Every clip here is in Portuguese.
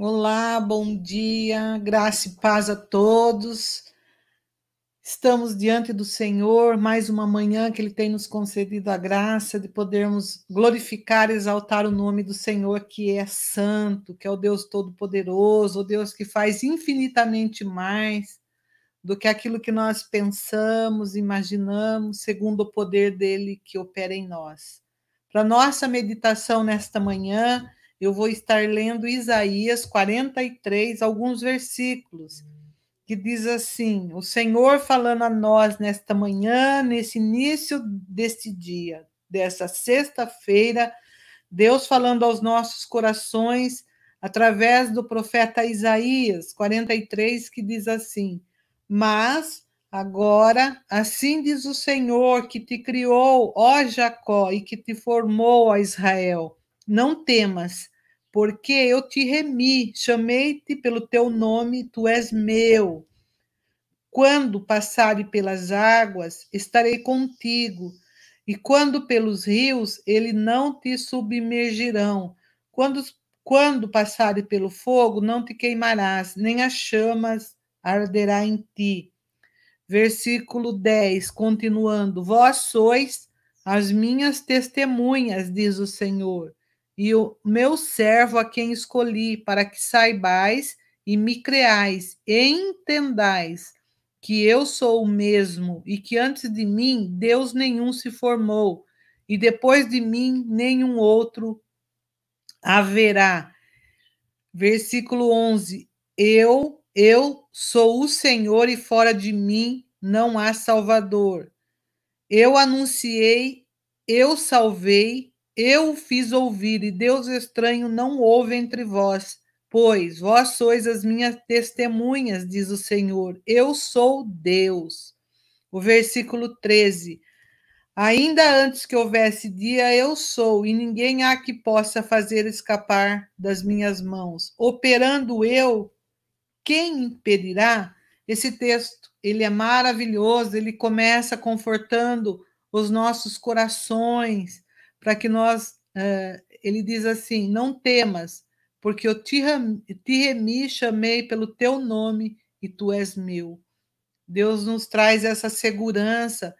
Olá, bom dia, graça e paz a todos. Estamos diante do Senhor, mais uma manhã que Ele tem nos concedido a graça de podermos glorificar e exaltar o nome do Senhor, que é santo, que é o Deus Todo-Poderoso, o Deus que faz infinitamente mais do que aquilo que nós pensamos, imaginamos, segundo o poder dele que opera em nós. Para nossa meditação nesta manhã, eu vou estar lendo Isaías 43, alguns versículos, que diz assim: O Senhor falando a nós nesta manhã, nesse início deste dia, dessa sexta-feira, Deus falando aos nossos corações através do profeta Isaías 43, que diz assim: Mas agora, assim diz o Senhor que te criou, ó Jacó, e que te formou, ó Israel não temas, porque eu te remi, chamei-te pelo teu nome, tu és meu. Quando passare pelas águas, estarei contigo, e quando pelos rios, ele não te submergirão. Quando, quando passare pelo fogo, não te queimarás, nem as chamas arderá em ti. Versículo 10, continuando: Vós sois as minhas testemunhas, diz o Senhor e o meu servo a quem escolhi, para que saibais e me creais e entendais que eu sou o mesmo e que antes de mim Deus nenhum se formou e depois de mim nenhum outro haverá. Versículo 11: Eu, eu sou o Senhor e fora de mim não há salvador. Eu anunciei, eu salvei, eu fiz ouvir, e Deus estranho não houve entre vós, pois vós sois as minhas testemunhas, diz o Senhor. Eu sou Deus. O versículo 13. Ainda antes que houvesse dia, eu sou, e ninguém há que possa fazer escapar das minhas mãos. Operando eu, quem impedirá? Esse texto, ele é maravilhoso, ele começa confortando os nossos corações, para que nós, uh, ele diz assim: não temas, porque eu te, te remi, chamei pelo teu nome e tu és meu. Deus nos traz essa segurança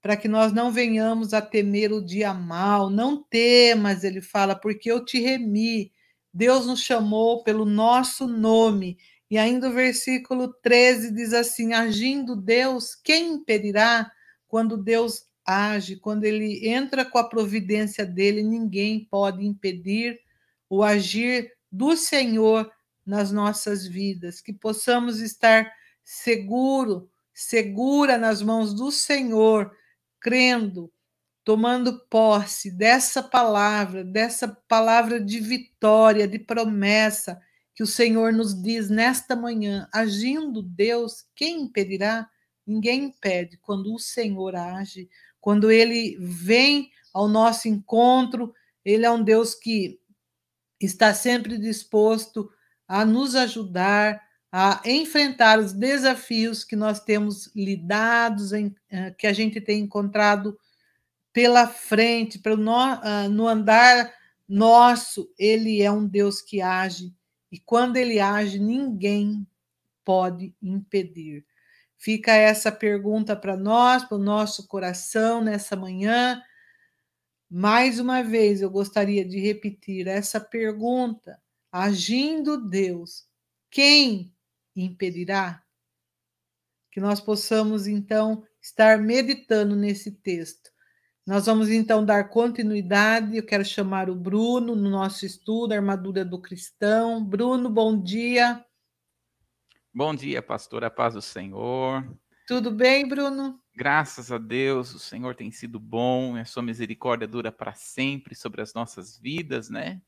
para que nós não venhamos a temer o dia mal. Não temas, ele fala, porque eu te remi. Deus nos chamou pelo nosso nome. E ainda o versículo 13 diz assim: agindo Deus, quem impedirá? Quando Deus age, quando ele entra com a providência dele, ninguém pode impedir o agir do Senhor nas nossas vidas, que possamos estar seguro, segura nas mãos do Senhor, crendo, tomando posse dessa palavra, dessa palavra de vitória, de promessa que o Senhor nos diz nesta manhã, agindo Deus, quem impedirá? Ninguém impede. Quando o Senhor age, quando ele vem ao nosso encontro, ele é um Deus que está sempre disposto a nos ajudar a enfrentar os desafios que nós temos lidados, eh, que a gente tem encontrado pela frente, ah, no andar nosso, ele é um Deus que age, e quando ele age, ninguém pode impedir. Fica essa pergunta para nós, para o nosso coração nessa manhã. Mais uma vez, eu gostaria de repetir essa pergunta: agindo Deus, quem impedirá? Que nós possamos, então, estar meditando nesse texto. Nós vamos, então, dar continuidade. Eu quero chamar o Bruno no nosso estudo, Armadura do Cristão. Bruno, bom dia. Bom dia, pastora, paz do Senhor. Tudo bem, Bruno? Graças a Deus, o Senhor tem sido bom, a sua misericórdia dura para sempre sobre as nossas vidas, né?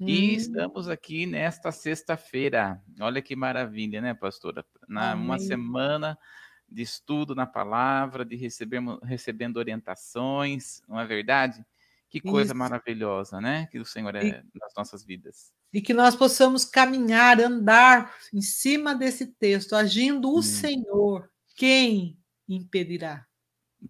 Hum. E estamos aqui nesta sexta-feira. Olha que maravilha, né, pastora? Na uma semana de estudo na palavra, de recebermos, recebendo orientações, não é verdade? Que coisa Isso. maravilhosa, né? Que o Senhor é e, nas nossas vidas. E que nós possamos caminhar, andar em cima desse texto, agindo o hum. Senhor. Quem impedirá?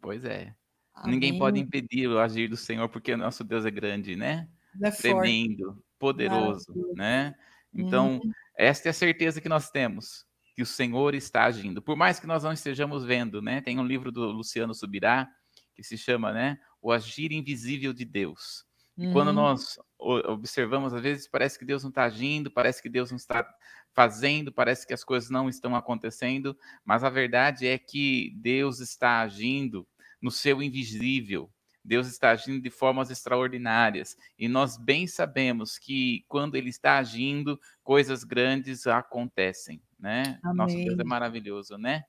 Pois é. Amém. Ninguém pode impedir o agir do Senhor, porque nosso Deus é grande, né? É Tremendo, poderoso, Maravilha. né? Então, uhum. esta é a certeza que nós temos, que o Senhor está agindo. Por mais que nós não estejamos vendo, né? Tem um livro do Luciano Subirá que se chama, né, O Agir Invisível de Deus. E uhum. quando nós observamos, às vezes parece que Deus não está agindo, parece que Deus não está fazendo, parece que as coisas não estão acontecendo, mas a verdade é que Deus está agindo no seu invisível. Deus está agindo de formas extraordinárias e nós bem sabemos que quando Ele está agindo, coisas grandes acontecem, né? Amém. Nosso Deus é maravilhoso, né?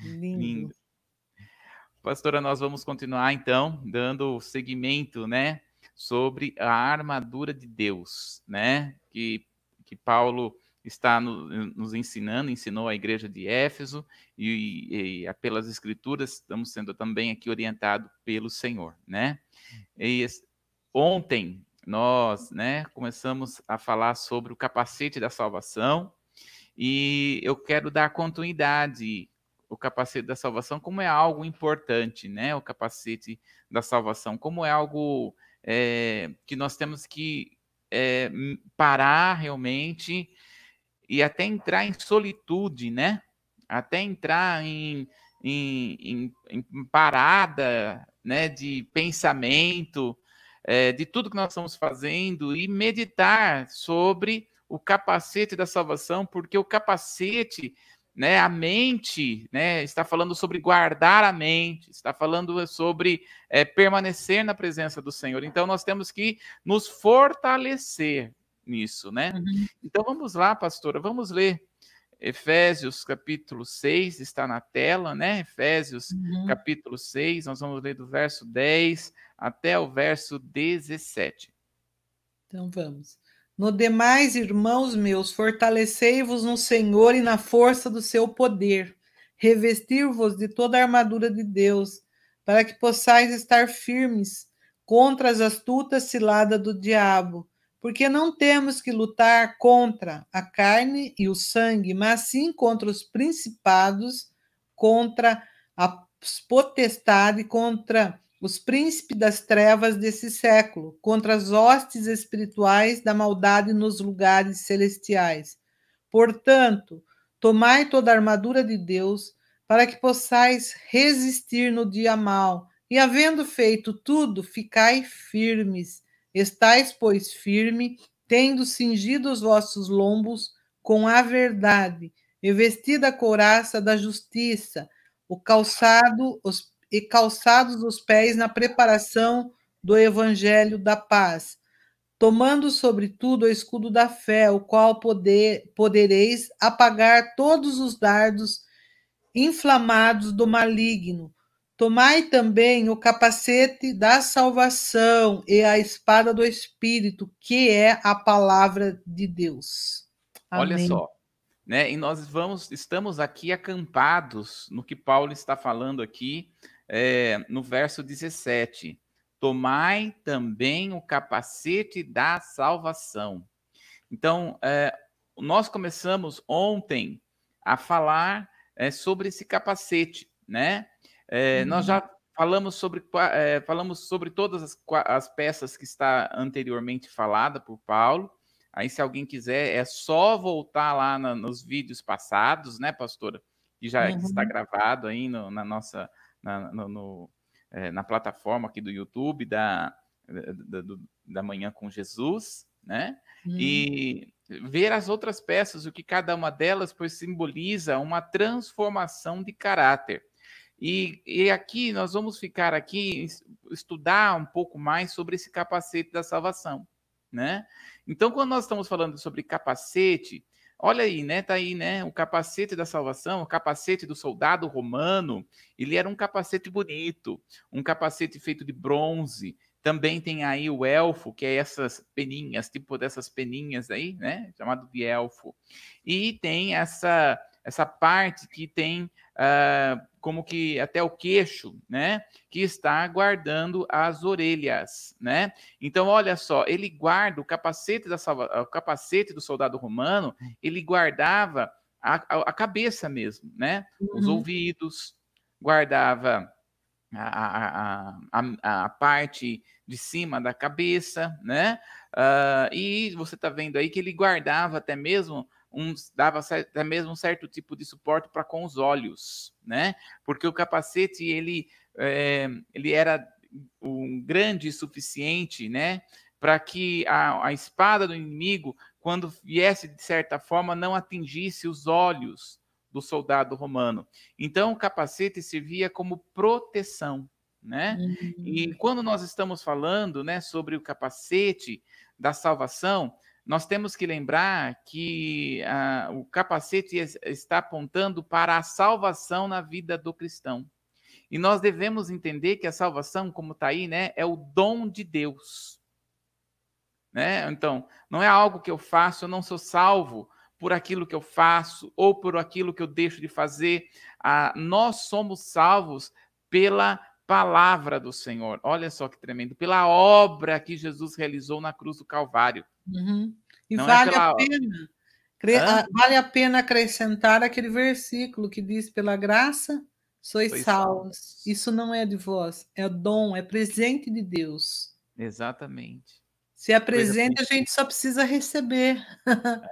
Lindo. Lindo. Pastora, nós vamos continuar então dando seguimento, né, sobre a armadura de Deus, né, que, que Paulo está no, nos ensinando, ensinou a igreja de Éfeso e, e, pelas escrituras estamos sendo também aqui orientado pelo Senhor, né? E ontem nós, né, começamos a falar sobre o capacete da salvação e eu quero dar continuidade o capacete da salvação como é algo importante, né? O capacete da salvação como é algo é, que nós temos que é, parar realmente e até entrar em solitude, né? Até entrar em, em, em, em parada, né? De pensamento, é, de tudo que nós estamos fazendo e meditar sobre o capacete da salvação, porque o capacete né, a mente, né, está falando sobre guardar a mente, está falando sobre é, permanecer na presença do Senhor. Então nós temos que nos fortalecer nisso, né? Uhum. Então vamos lá, pastora, vamos ler Efésios capítulo 6, está na tela, né? Efésios uhum. capítulo 6, nós vamos ler do verso 10 até o verso 17. Então vamos. No demais, irmãos meus, fortalecei-vos no Senhor e na força do seu poder. Revestir-vos de toda a armadura de Deus, para que possais estar firmes contra as astutas ciladas do diabo porque não temos que lutar contra a carne e o sangue, mas sim contra os principados, contra as potestades, contra os príncipes das trevas desse século, contra as hostes espirituais da maldade nos lugares celestiais. Portanto, tomai toda a armadura de Deus, para que possais resistir no dia mal, e havendo feito tudo, ficai firmes. Estais, pois, firme, tendo cingido os vossos lombos com a verdade, e vestida a couraça da justiça, o calçado os, e calçados os pés na preparação do evangelho da paz, tomando sobretudo o escudo da fé, o qual poder, podereis apagar todos os dardos inflamados do maligno Tomai também o capacete da salvação e a espada do Espírito, que é a palavra de Deus. Amém. Olha só, né? E nós vamos, estamos aqui acampados no que Paulo está falando aqui é, no verso 17. Tomai também o capacete da salvação. Então, é, nós começamos ontem a falar é, sobre esse capacete, né? É, uhum. Nós já falamos sobre, é, falamos sobre todas as, as, peças que está anteriormente falada por Paulo. Aí, se alguém quiser, é só voltar lá na, nos vídeos passados, né, pastora? Que já uhum. está gravado aí no, na nossa na, no, no, é, na plataforma aqui do YouTube da, da, do, da Manhã com Jesus, né? Uhum. E ver as outras peças, o que cada uma delas pois, simboliza uma transformação de caráter. E, e aqui nós vamos ficar aqui estudar um pouco mais sobre esse capacete da salvação, né? Então, quando nós estamos falando sobre capacete, olha aí, né? Tá aí, né? O capacete da salvação, o capacete do soldado romano, ele era um capacete bonito, um capacete feito de bronze. Também tem aí o elfo, que é essas peninhas, tipo dessas peninhas aí, né? Chamado de elfo. E tem essa essa parte que tem uh, como que até o queixo, né? Que está guardando as orelhas, né? Então, olha só, ele guarda o capacete da salva, o capacete do soldado romano, ele guardava a, a, a cabeça mesmo, né? Uhum. Os ouvidos, guardava a, a, a, a parte de cima da cabeça, né? Uh, e você está vendo aí que ele guardava até mesmo um, dava até mesmo um certo tipo de suporte para com os olhos, né? Porque o capacete ele, é, ele era um grande suficiente, né? Para que a, a espada do inimigo, quando viesse de certa forma, não atingisse os olhos do soldado romano. Então, o capacete servia como proteção, né? Uhum. E quando nós estamos falando, né, sobre o capacete da salvação, nós temos que lembrar que ah, o capacete está apontando para a salvação na vida do cristão. E nós devemos entender que a salvação, como está aí, né, é o dom de Deus. Né? Então, não é algo que eu faço, eu não sou salvo por aquilo que eu faço ou por aquilo que eu deixo de fazer. Ah, nós somos salvos pela palavra do Senhor. Olha só que tremendo. Pela obra que Jesus realizou na cruz do Calvário. Uhum. E Não é vale é pela... a pena. Hã? Vale a pena acrescentar aquele versículo que diz: pela graça sois, sois salvos. salvos. Isso não é de vós, é dom, é presente de Deus. Exatamente. Se é presente, a gente só precisa receber.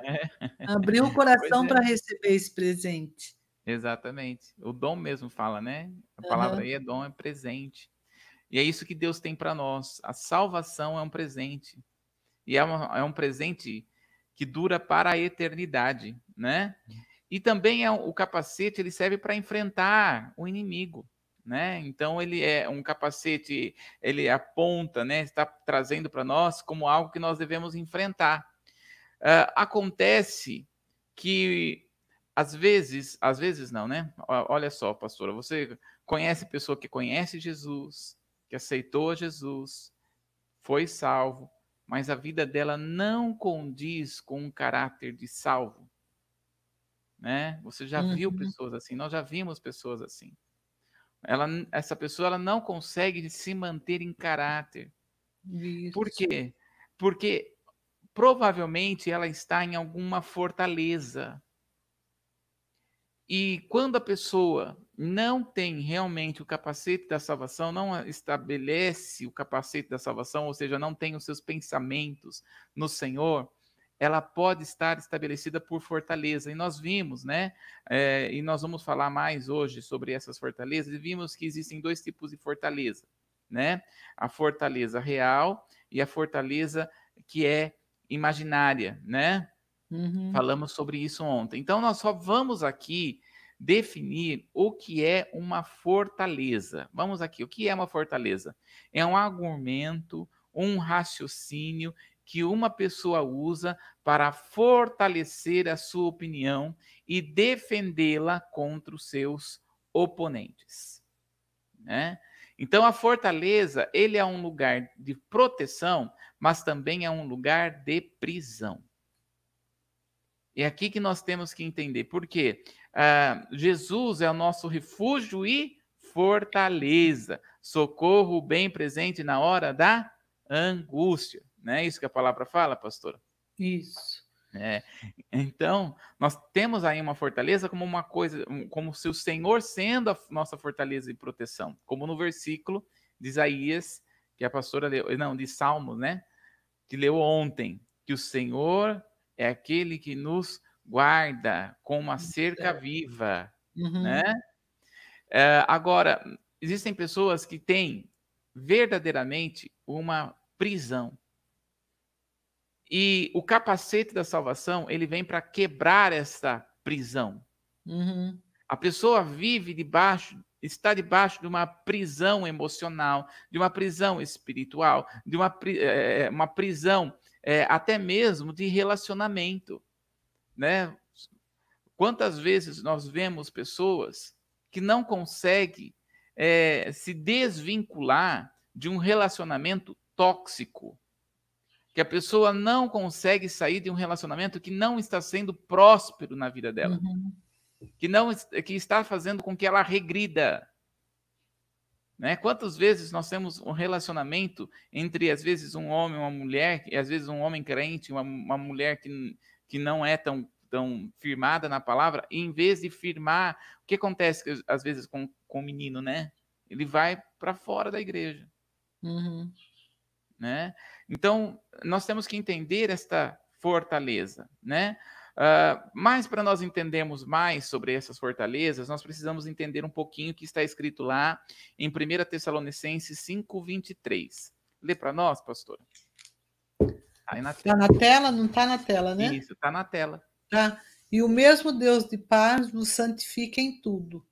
É. Abrir o coração é. para receber esse presente. Exatamente. O dom mesmo fala, né? A palavra uhum. aí é dom, é presente. E é isso que Deus tem para nós. A salvação é um presente. E é, uma, é um presente que dura para a eternidade, né? E também é o capacete, ele serve para enfrentar o inimigo, né? Então ele é um capacete, ele aponta, né? Está trazendo para nós como algo que nós devemos enfrentar. Uh, acontece que às vezes, às vezes não, né? Olha só, pastora, você conhece pessoa que conhece Jesus, que aceitou Jesus, foi salvo, mas a vida dela não condiz com um caráter de salvo. Né? Você já uhum. viu pessoas assim, nós já vimos pessoas assim. Ela, essa pessoa ela não consegue se manter em caráter. Isso. Por quê? Porque provavelmente ela está em alguma fortaleza. E quando a pessoa não tem realmente o capacete da salvação, não estabelece o capacete da salvação, ou seja, não tem os seus pensamentos no Senhor, ela pode estar estabelecida por fortaleza. E nós vimos, né? É, e nós vamos falar mais hoje sobre essas fortalezas, e vimos que existem dois tipos de fortaleza, né? A fortaleza real e a fortaleza que é imaginária, né? Uhum. Falamos sobre isso ontem. Então, nós só vamos aqui definir o que é uma fortaleza. Vamos aqui, o que é uma fortaleza? É um argumento, um raciocínio que uma pessoa usa para fortalecer a sua opinião e defendê-la contra os seus oponentes. Né? Então, a fortaleza ele é um lugar de proteção, mas também é um lugar de prisão. É aqui que nós temos que entender. Por quê? Ah, Jesus é o nosso refúgio e fortaleza, socorro bem presente na hora da angústia. Não é isso que a palavra fala, pastora? Isso. É. Então, nós temos aí uma fortaleza como uma coisa, como se o Senhor sendo a nossa fortaleza e proteção, como no versículo de Isaías, que a pastora leu, não, de Salmos, né? Que leu ontem, que o Senhor é aquele que nos guarda com uma cerca viva, uhum. né? É, agora, existem pessoas que têm verdadeiramente uma prisão. E o capacete da salvação, ele vem para quebrar essa prisão. Uhum. A pessoa vive debaixo, está debaixo de uma prisão emocional, de uma prisão espiritual, de uma, é, uma prisão é, até mesmo de relacionamento, né? Quantas vezes nós vemos pessoas que não conseguem é, se desvincular de um relacionamento tóxico, que a pessoa não consegue sair de um relacionamento que não está sendo próspero na vida dela, uhum. que não que está fazendo com que ela regrida, né? Quantas vezes nós temos um relacionamento entre, às vezes, um homem e uma mulher, e às vezes um homem crente, uma, uma mulher que, que não é tão, tão firmada na palavra, e em vez de firmar, o que acontece às vezes com, com o menino, né? ele vai para fora da igreja. Uhum. Né? Então, nós temos que entender esta fortaleza, né? Uh, mas para nós entendermos mais sobre essas fortalezas, nós precisamos entender um pouquinho o que está escrito lá em 1 Tessalonicenses 5,23. Lê para nós, pastor. Está na, tá na tela? Não está na tela, né? Isso, está na tela. Tá. E o mesmo Deus de paz vos santifica em tudo,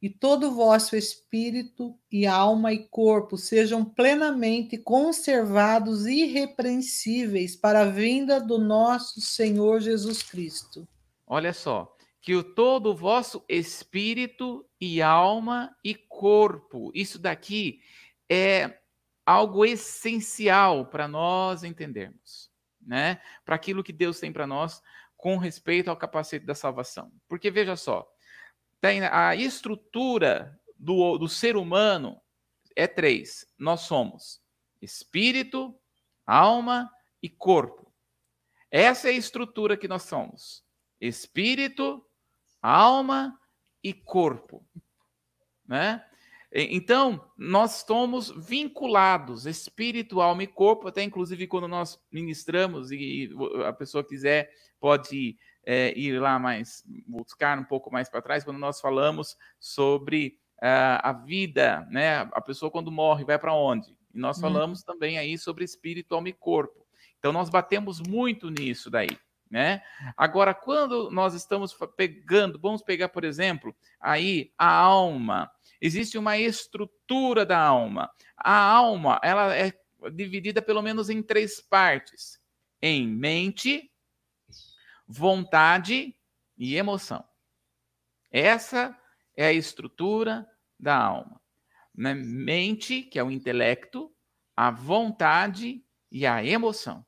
e todo o vosso espírito e alma e corpo sejam plenamente conservados irrepreensíveis para a vinda do nosso Senhor Jesus Cristo. Olha só, que o todo o vosso espírito e alma e corpo, isso daqui é algo essencial para nós entendermos, né? Para aquilo que Deus tem para nós com respeito ao capacete da salvação. Porque veja só, tem a estrutura do, do ser humano é três. Nós somos espírito, alma e corpo. Essa é a estrutura que nós somos: espírito, alma e corpo. Né? Então, nós estamos vinculados, espírito, alma e corpo, até inclusive quando nós ministramos, e a pessoa quiser, pode é, ir lá mais, buscar um pouco mais para trás, quando nós falamos sobre uh, a vida, né? A pessoa quando morre vai para onde? E nós uhum. falamos também aí sobre espírito, alma e corpo. Então nós batemos muito nisso daí. Né? Agora, quando nós estamos pegando, vamos pegar, por exemplo, aí a alma. Existe uma estrutura da alma. A alma, ela é dividida pelo menos em três partes: em mente, vontade e emoção. Essa é a estrutura da alma. Na mente, que é o intelecto, a vontade e a emoção.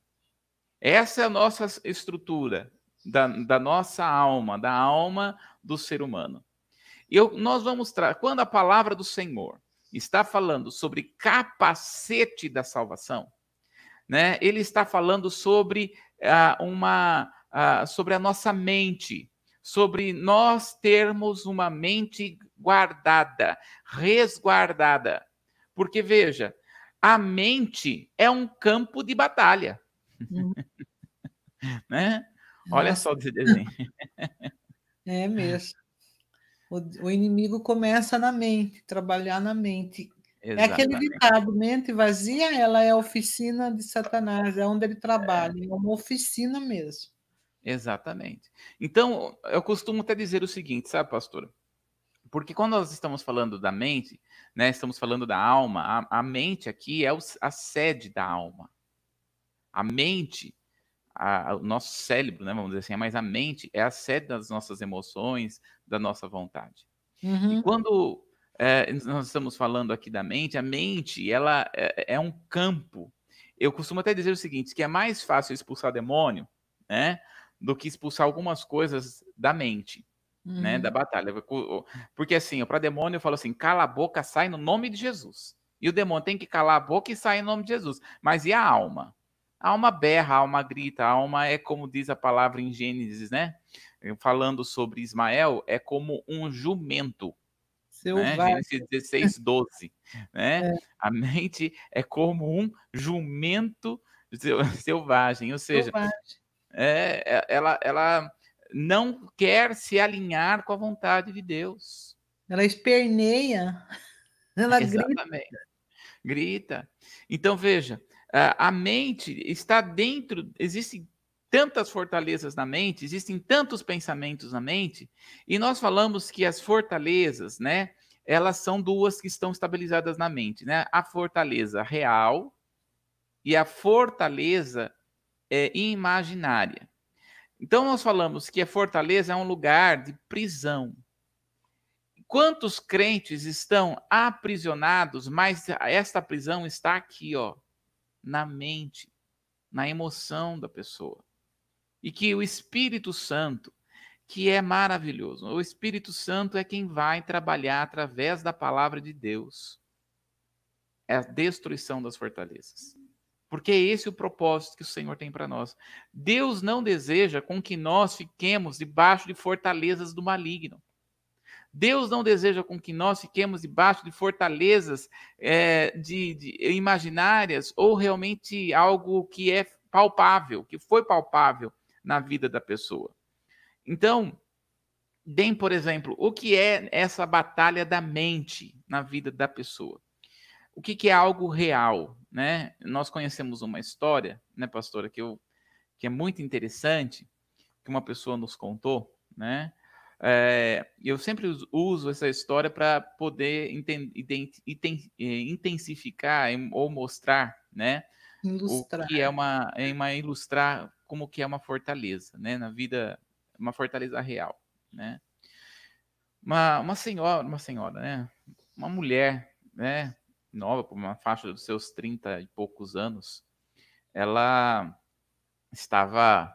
Essa é a nossa estrutura da, da nossa alma, da alma do ser humano. Eu, nós vamos quando a palavra do Senhor está falando sobre capacete da salvação, né? Ele está falando sobre uh, uma ah, sobre a nossa mente, sobre nós termos uma mente guardada, resguardada. Porque, veja, a mente é um campo de batalha. Uhum. né? Olha Nossa. só esse desenho. É mesmo. O, o, inimigo começa na mente, trabalhar na mente. Exatamente. É aquele ditado, mente vazia, ela é a oficina de Satanás, é onde ele trabalha, é, é uma oficina mesmo. Exatamente. Então, eu costumo até dizer o seguinte, sabe, pastor? Porque quando nós estamos falando da mente, né, estamos falando da alma, a, a mente aqui é o, a sede da alma. A mente, a, o nosso cérebro, né, vamos dizer assim, mas a mente é a sede das nossas emoções, da nossa vontade. Uhum. E quando é, nós estamos falando aqui da mente, a mente ela é, é um campo. Eu costumo até dizer o seguinte, que é mais fácil expulsar demônio, né? Do que expulsar algumas coisas da mente, uhum. né, da batalha. Porque assim, para demônio eu falo assim, cala a boca, sai no nome de Jesus. E o demônio tem que calar a boca e sair no nome de Jesus. Mas e a alma? A alma berra, a alma grita, a alma é como diz a palavra em Gênesis, né? Falando sobre Ismael, é como um jumento. Né? Gênesis 16, 12. Né? É. A mente é como um jumento selvagem, ou seja, selvagem é, é, ela, ela não quer se alinhar com a vontade de Deus. Ela esperneia, ela Exatamente. grita. Grita. Então, veja, a mente está dentro, existem tantas fortalezas na mente, existem tantos pensamentos na mente, e nós falamos que as fortalezas, né, elas são duas que estão estabilizadas na mente, né? A fortaleza real e a fortaleza é, imaginária. Então, nós falamos que a fortaleza é um lugar de prisão. Quantos crentes estão aprisionados, mas esta prisão está aqui, ó, na mente, na emoção da pessoa. E que o Espírito Santo, que é maravilhoso, o Espírito Santo é quem vai trabalhar através da palavra de Deus. É a destruição das fortalezas. Porque é esse o propósito que o Senhor tem para nós. Deus não deseja com que nós fiquemos debaixo de fortalezas do maligno. Deus não deseja com que nós fiquemos debaixo de fortalezas é, de, de, imaginárias ou realmente algo que é palpável, que foi palpável na vida da pessoa. Então, deem, por exemplo, o que é essa batalha da mente na vida da pessoa? O que, que é algo real? Né? Nós conhecemos uma história, né, pastora, que, eu, que é muito interessante, que uma pessoa nos contou, né? É, eu sempre uso essa história para poder eh, intensificar ou mostrar, né? Ilustrar. O que é uma, é uma ilustrar como que é uma fortaleza, né? Na vida, uma fortaleza real, né? Uma, uma senhora, uma senhora, né? Uma mulher, né? Nova, por uma faixa dos seus 30 e poucos anos, ela estava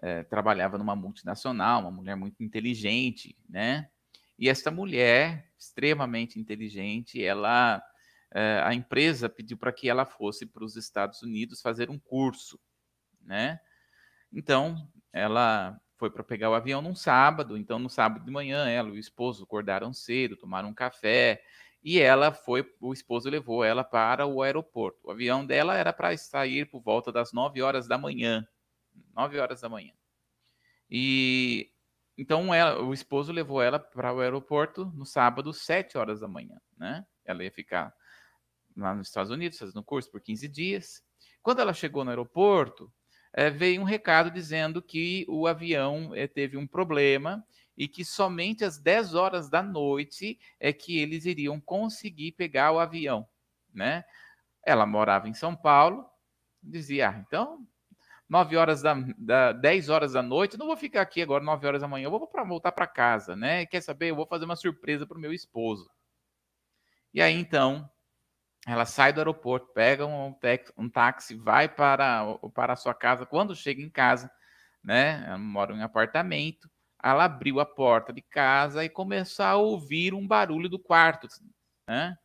é, trabalhava numa multinacional, uma mulher muito inteligente, né? E essa mulher, extremamente inteligente, ela, é, a empresa pediu para que ela fosse para os Estados Unidos fazer um curso, né? Então, ela foi para pegar o avião num sábado, então no sábado de manhã ela e o esposo acordaram cedo, tomaram um café, e ela foi, o esposo levou ela para o aeroporto. O avião dela era para sair por volta das 9 horas da manhã, 9 horas da manhã. E então ela, o esposo levou ela para o aeroporto no sábado, 7 horas da manhã, né? Ela ia ficar lá nos Estados Unidos fazendo curso por 15 dias. Quando ela chegou no aeroporto, é, veio um recado dizendo que o avião é, teve um problema e que somente às 10 horas da noite é que eles iriam conseguir pegar o avião, né? Ela morava em São Paulo, dizia, ah, então 9 horas da, da 10 horas da noite, não vou ficar aqui agora 9 horas da manhã, eu vou para voltar para casa, né? Quer saber? Eu vou fazer uma surpresa para o meu esposo. E aí então, ela sai do aeroporto, pega um, um táxi, vai para, para a sua casa. Quando chega em casa, né? Ela mora em um apartamento. Ela abriu a porta de casa e começou a ouvir um barulho do quarto, né?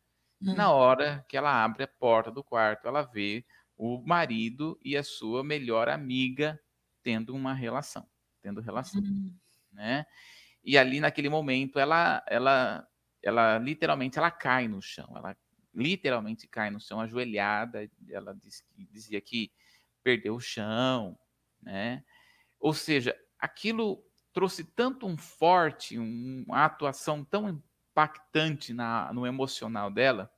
Hum. Na hora que ela abre a porta do quarto, ela vê o marido e a sua melhor amiga tendo uma relação, tendo relação, uhum. né? E ali naquele momento ela ela ela literalmente ela cai no chão, ela literalmente cai no chão ajoelhada, ela diz, dizia que perdeu o chão, né? Ou seja, aquilo trouxe tanto um forte, um, uma atuação tão impactante na, no emocional dela,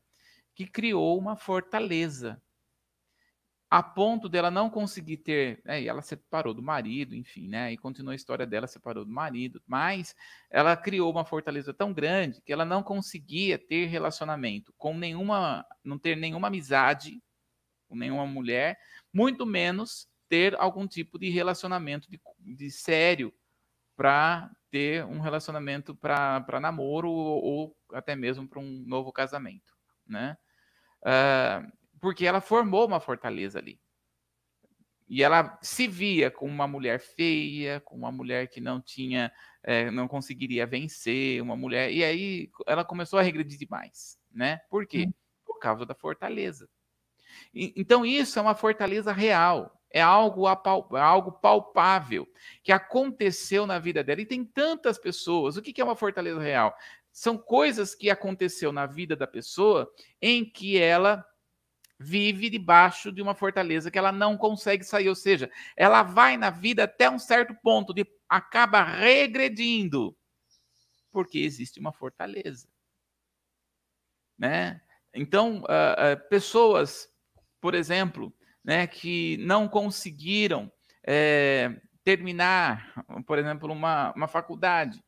que criou uma fortaleza. A ponto dela não conseguir ter, né, ela separou do marido, enfim, né, e continua a história dela, separou do marido, mas ela criou uma fortaleza tão grande que ela não conseguia ter relacionamento com nenhuma, não ter nenhuma amizade com nenhuma mulher, muito menos ter algum tipo de relacionamento de, de sério para ter um relacionamento para namoro ou, ou, até mesmo para um novo casamento, né? Uh, porque ela formou uma fortaleza ali. E ela se via com uma mulher feia, com uma mulher que não tinha, é, não conseguiria vencer, uma mulher. E aí ela começou a regredir demais, né? Por quê? Hum. Por causa da fortaleza. E, então isso é uma fortaleza real, é algo, é algo palpável que aconteceu na vida dela. E tem tantas pessoas. O que é uma fortaleza real? São coisas que aconteceu na vida da pessoa em que ela vive debaixo de uma fortaleza que ela não consegue sair, ou seja, ela vai na vida até um certo ponto de acaba regredindo, porque existe uma fortaleza, né? Então, uh, uh, pessoas, por exemplo, né, que não conseguiram é, terminar, por exemplo, uma, uma faculdade,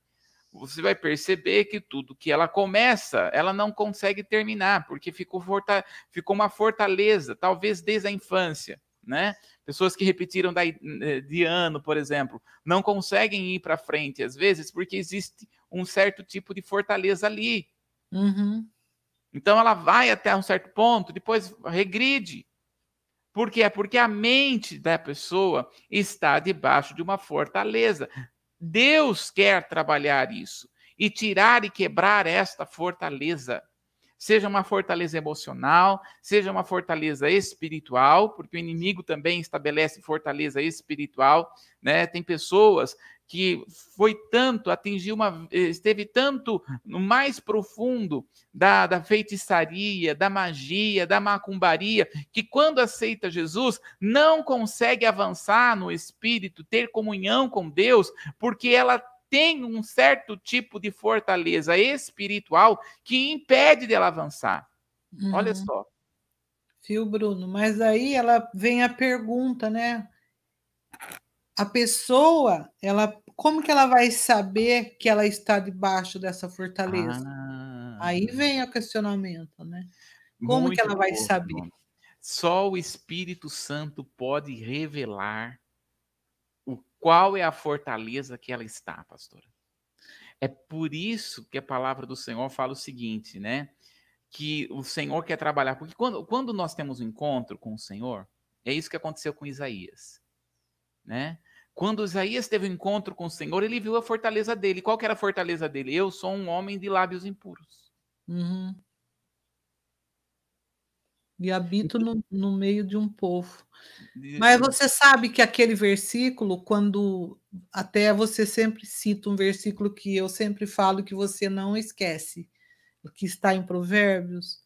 você vai perceber que tudo que ela começa, ela não consegue terminar, porque ficou, forta, ficou uma fortaleza, talvez desde a infância. Né? Pessoas que repetiram eh, de ano, por exemplo, não conseguem ir para frente, às vezes, porque existe um certo tipo de fortaleza ali. Uhum. Então ela vai até um certo ponto, depois regride. Por quê? Porque a mente da pessoa está debaixo de uma fortaleza. Deus quer trabalhar isso e tirar e quebrar esta fortaleza. Seja uma fortaleza emocional, seja uma fortaleza espiritual, porque o inimigo também estabelece fortaleza espiritual, né? Tem pessoas que foi tanto, atingiu uma, esteve tanto no mais profundo da, da feitiçaria, da magia, da macumbaria, que quando aceita Jesus, não consegue avançar no espírito, ter comunhão com Deus, porque ela tem um certo tipo de fortaleza espiritual que impede dela avançar. Uhum. Olha só. Viu, Bruno? Mas aí ela vem a pergunta, né? A pessoa, ela, como que ela vai saber que ela está debaixo dessa fortaleza? Ah. Aí vem o questionamento, né? Como que ela vai bom, saber? Só o Espírito Santo pode revelar o qual é a fortaleza que ela está, pastora. É por isso que a palavra do Senhor fala o seguinte, né? que o Senhor quer trabalhar. Porque quando, quando nós temos um encontro com o Senhor, é isso que aconteceu com Isaías. Né? Quando Isaías teve um encontro com o Senhor, ele viu a fortaleza dele. Qual que era a fortaleza dele? Eu sou um homem de lábios impuros. Uhum. E habito no, no meio de um povo. Mas você sabe que aquele versículo, quando até você sempre cita um versículo que eu sempre falo que você não esquece que está em Provérbios.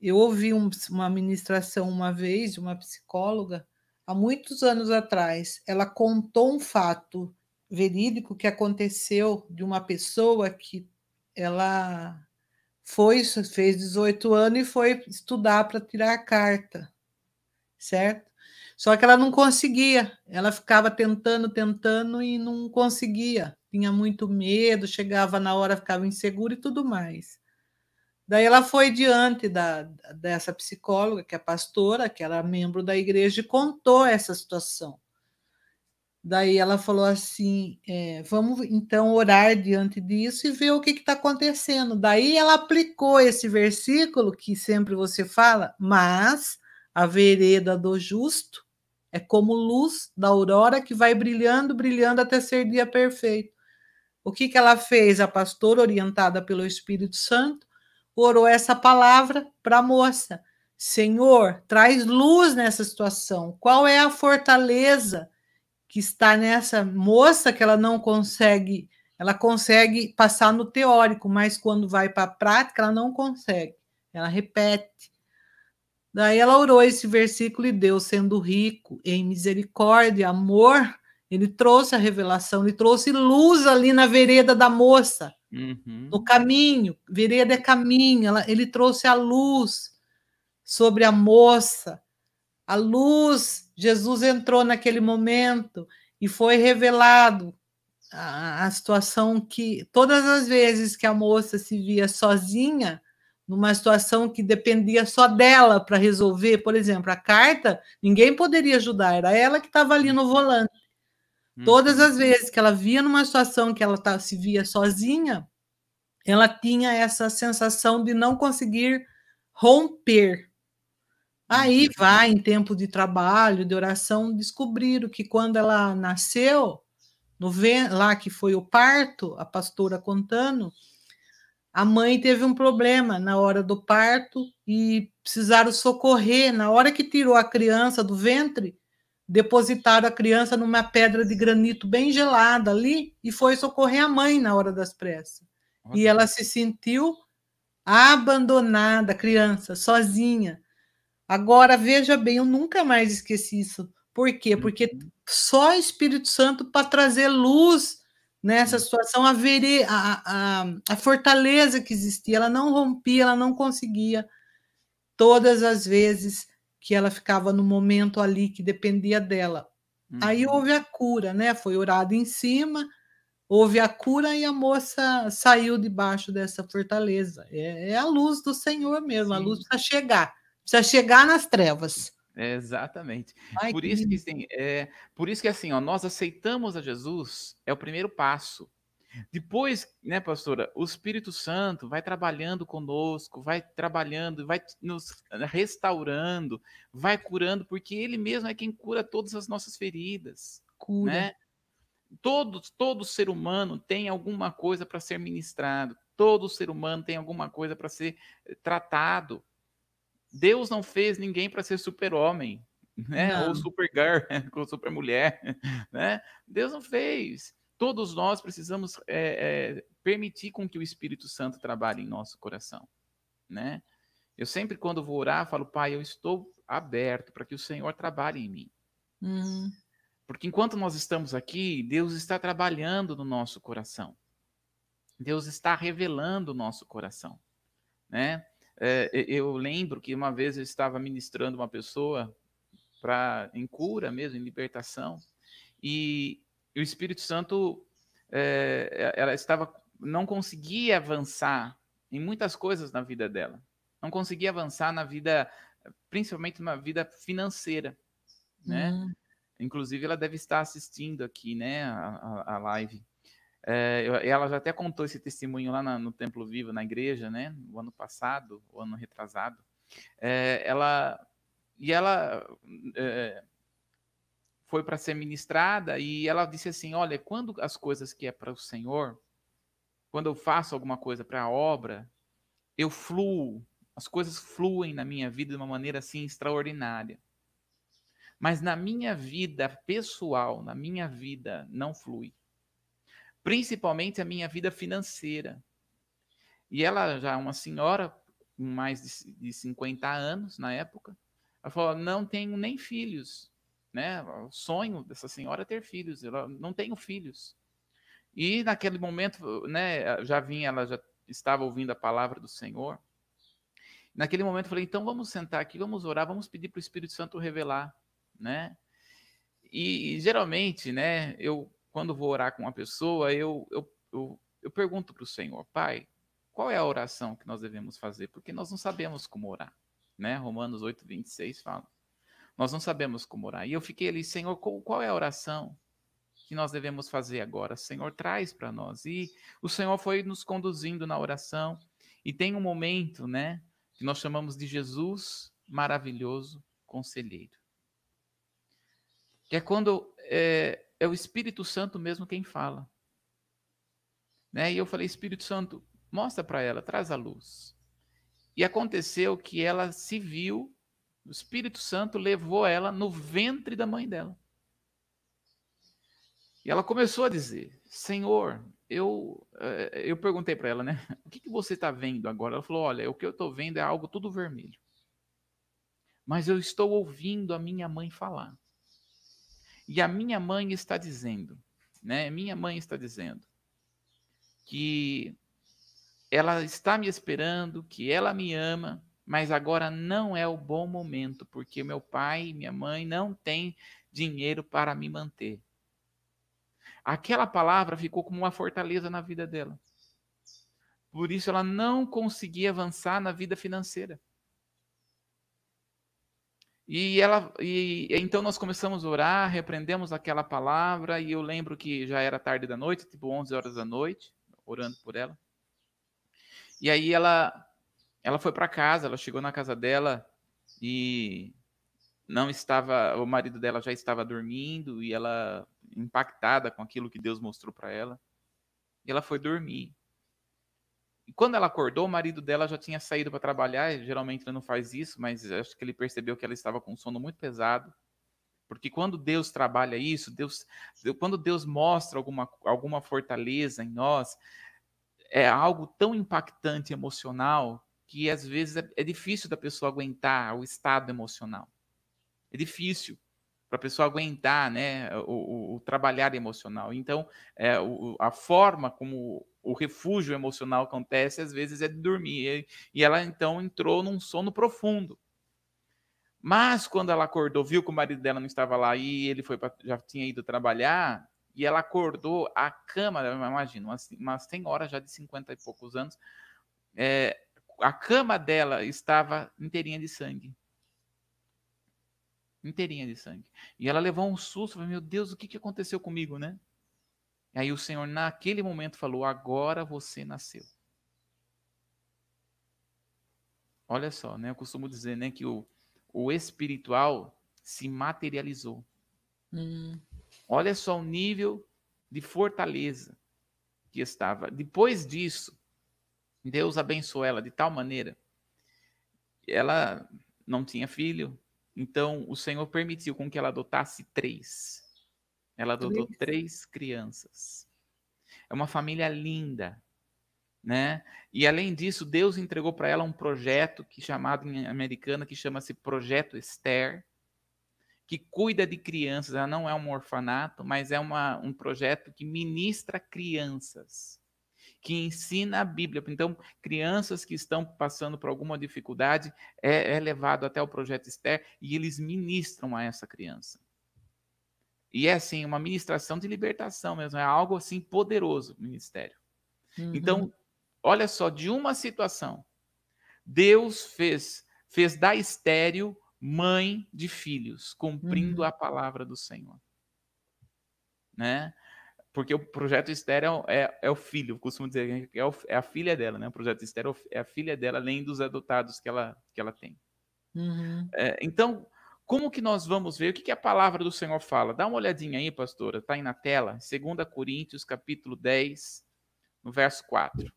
Eu ouvi um, uma ministração uma vez de uma psicóloga, há muitos anos atrás. Ela contou um fato verídico que aconteceu de uma pessoa que ela foi, fez 18 anos e foi estudar para tirar a carta, certo? Só que ela não conseguia, ela ficava tentando, tentando e não conseguia. Tinha muito medo, chegava na hora, ficava insegura e tudo mais. Daí ela foi diante da, dessa psicóloga, que é pastora, que era membro da igreja, e contou essa situação. Daí ela falou assim: é, vamos então orar diante disso e ver o que está acontecendo. Daí ela aplicou esse versículo que sempre você fala, mas a vereda do justo é como luz da aurora que vai brilhando, brilhando até ser dia perfeito. O que, que ela fez, a pastora, orientada pelo Espírito Santo? Orou essa palavra para a moça. Senhor, traz luz nessa situação. Qual é a fortaleza que está nessa moça que ela não consegue, ela consegue passar no teórico, mas quando vai para a prática, ela não consegue. Ela repete. Daí ela orou esse versículo e Deus, sendo rico em misericórdia, amor, ele trouxe a revelação, ele trouxe luz ali na vereda da moça. Uhum. No caminho, vereda é caminho, ela, ele trouxe a luz sobre a moça. A luz, Jesus entrou naquele momento e foi revelado a, a situação que todas as vezes que a moça se via sozinha, numa situação que dependia só dela para resolver, por exemplo, a carta, ninguém poderia ajudar, era ela que estava ali no volante. Todas uhum. as vezes que ela via numa situação que ela tá, se via sozinha, ela tinha essa sensação de não conseguir romper. Aí uhum. vai, em tempo de trabalho, de oração, descobriram que quando ela nasceu, no lá que foi o parto, a pastora contando, a mãe teve um problema na hora do parto e precisaram socorrer. Na hora que tirou a criança do ventre, depositaram a criança numa pedra de granito bem gelada ali e foi socorrer a mãe na hora das pressas. Olha. E ela se sentiu abandonada, criança, sozinha. Agora, veja bem, eu nunca mais esqueci isso. Por quê? Porque uhum. só o Espírito Santo para trazer luz nessa uhum. situação, a, vere, a, a, a fortaleza que existia, ela não rompia, ela não conseguia. Todas as vezes que ela ficava no momento ali que dependia dela. Uhum. Aí houve a cura, né? Foi orado em cima, houve a cura e a moça saiu debaixo dessa fortaleza. É, é a luz do Senhor mesmo, Sim. a luz precisa chegar, precisa chegar nas trevas. exatamente. Ai, por isso que, sim, é, por isso que assim, ó, nós aceitamos a Jesus é o primeiro passo. Depois, né, pastora, o Espírito Santo vai trabalhando conosco, vai trabalhando, vai nos restaurando, vai curando, porque Ele mesmo é quem cura todas as nossas feridas. Cura. Né? Todo, todo ser humano tem alguma coisa para ser ministrado, todo ser humano tem alguma coisa para ser eh, tratado. Deus não fez ninguém para ser super-homem, né? Ou super-girl, ou super-mulher, né? Deus não fez. Todos nós precisamos é, é, permitir com que o Espírito Santo trabalhe em nosso coração, né? Eu sempre, quando vou orar, falo, Pai, eu estou aberto para que o Senhor trabalhe em mim. Uhum. Porque enquanto nós estamos aqui, Deus está trabalhando no nosso coração. Deus está revelando o nosso coração, né? É, eu lembro que uma vez eu estava ministrando uma pessoa para em cura mesmo, em libertação, e o Espírito Santo é, ela estava não conseguia avançar em muitas coisas na vida dela, não conseguia avançar na vida, principalmente na vida financeira, né? Uhum. Inclusive ela deve estar assistindo aqui, né, a, a live. É, ela já até contou esse testemunho lá na, no Templo Vivo, na igreja, né? O ano passado, o ano retrasado. É, ela e ela é, foi para ser ministrada e ela disse assim: Olha, quando as coisas que é para o Senhor, quando eu faço alguma coisa para a obra, eu fluo, as coisas fluem na minha vida de uma maneira assim extraordinária. Mas na minha vida pessoal, na minha vida, não flui principalmente a minha vida financeira. E ela já é uma senhora com mais de, de 50 anos na época, ela falou: não tenho nem filhos, né? O sonho dessa senhora é ter filhos, ela não tenho filhos. E naquele momento, né, já vinha, ela já estava ouvindo a palavra do Senhor. Naquele momento eu falei: então vamos sentar aqui, vamos orar, vamos pedir para o Espírito Santo revelar, né? E, e geralmente, né, eu quando vou orar com uma pessoa, eu, eu, eu, eu pergunto para o Senhor, Pai, qual é a oração que nós devemos fazer? Porque nós não sabemos como orar. Né? Romanos 8, 26 fala. Nós não sabemos como orar. E eu fiquei ali, Senhor, qual, é a oração que nós devemos fazer agora? Senhor, traz para nós. E o Senhor foi nos conduzindo na oração. E tem um momento, né, que nós chamamos de Jesus maravilhoso conselheiro. Que é quando é, é o Espírito Santo mesmo quem fala. Né? E eu falei, Espírito Santo, mostra para ela, traz a luz. E aconteceu que ela se viu, o Espírito Santo levou ela no ventre da mãe dela. E ela começou a dizer: Senhor, eu, eh, eu perguntei para ela, né? O que, que você está vendo agora? Ela falou: Olha, o que eu estou vendo é algo tudo vermelho. Mas eu estou ouvindo a minha mãe falar. E a minha mãe está dizendo, né? Minha mãe está dizendo que ela está me esperando, que ela me ama, mas agora não é o bom momento, porque meu pai e minha mãe não têm dinheiro para me manter. Aquela palavra ficou como uma fortaleza na vida dela. Por isso ela não conseguia avançar na vida financeira. E ela e então nós começamos a orar, repreendemos aquela palavra e eu lembro que já era tarde da noite, tipo 11 horas da noite, orando por ela. E aí ela ela foi para casa, ela chegou na casa dela e não estava, o marido dela já estava dormindo e ela impactada com aquilo que Deus mostrou para ela. E ela foi dormir. E quando ela acordou, o marido dela já tinha saído para trabalhar. Geralmente ele não faz isso, mas acho que ele percebeu que ela estava com um sono muito pesado. Porque quando Deus trabalha isso, Deus, quando Deus mostra alguma, alguma fortaleza em nós, é algo tão impactante emocional que às vezes é, é difícil da pessoa aguentar o estado emocional. É difícil para a pessoa aguentar né, o, o, o trabalhar emocional. Então, é, o, a forma como o refúgio emocional acontece, às vezes, é de dormir. E ela, então, entrou num sono profundo. Mas, quando ela acordou, viu que o marido dela não estava lá e ele foi pra, já tinha ido trabalhar, e ela acordou, a cama, imagina, uma, uma senhora já de 50 e poucos anos, é, a cama dela estava inteirinha de sangue inteirinha de sangue. E ela levou um susto, falou, meu Deus, o que, que aconteceu comigo, né? E aí o Senhor, naquele momento, falou: Agora você nasceu. Olha só, né? Eu costumo dizer né, que o, o espiritual se materializou. Hum. Olha só o nível de fortaleza que estava. Depois disso, Deus abençoou ela de tal maneira. Ela não tinha filho, então, o Senhor permitiu com que ela adotasse três. Ela adotou três, três crianças. é uma família linda, né? E além disso, Deus entregou para ela um projeto que chamado em americana que chama-se Projeto Esther, que cuida de crianças. Ela não é um orfanato, mas é uma, um projeto que ministra crianças, que ensina a Bíblia. Então, crianças que estão passando por alguma dificuldade é, é levado até o projeto Esther e eles ministram a essa criança. E é assim, uma ministração de libertação mesmo, é algo assim poderoso, ministério. Uhum. Então, olha só, de uma situação, Deus fez fez da estéreo mãe de filhos, cumprindo uhum. a palavra do Senhor. Né? Porque o projeto estéreo é, é o filho, costumo dizer, é, o, é, a filha dela, né? O projeto estéreo é a filha dela, além dos adotados que ela, que ela tem. Uhum. É, então, como que nós vamos ver? O que, que a palavra do Senhor fala? Dá uma olhadinha aí, pastora, está aí na tela, 2 Coríntios, capítulo 10, no verso 4.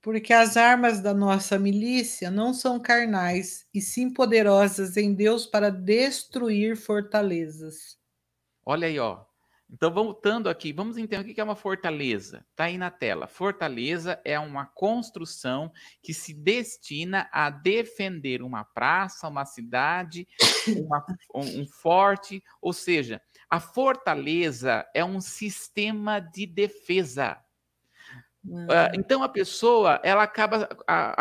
Porque as armas da nossa milícia não são carnais, e sim poderosas em Deus para destruir fortalezas. Olha aí, ó. Então, voltando aqui, vamos entender o que é uma fortaleza. Está aí na tela. Fortaleza é uma construção que se destina a defender uma praça, uma cidade, uma, um forte. Ou seja, a fortaleza é um sistema de defesa. Uhum. então a pessoa ela acaba,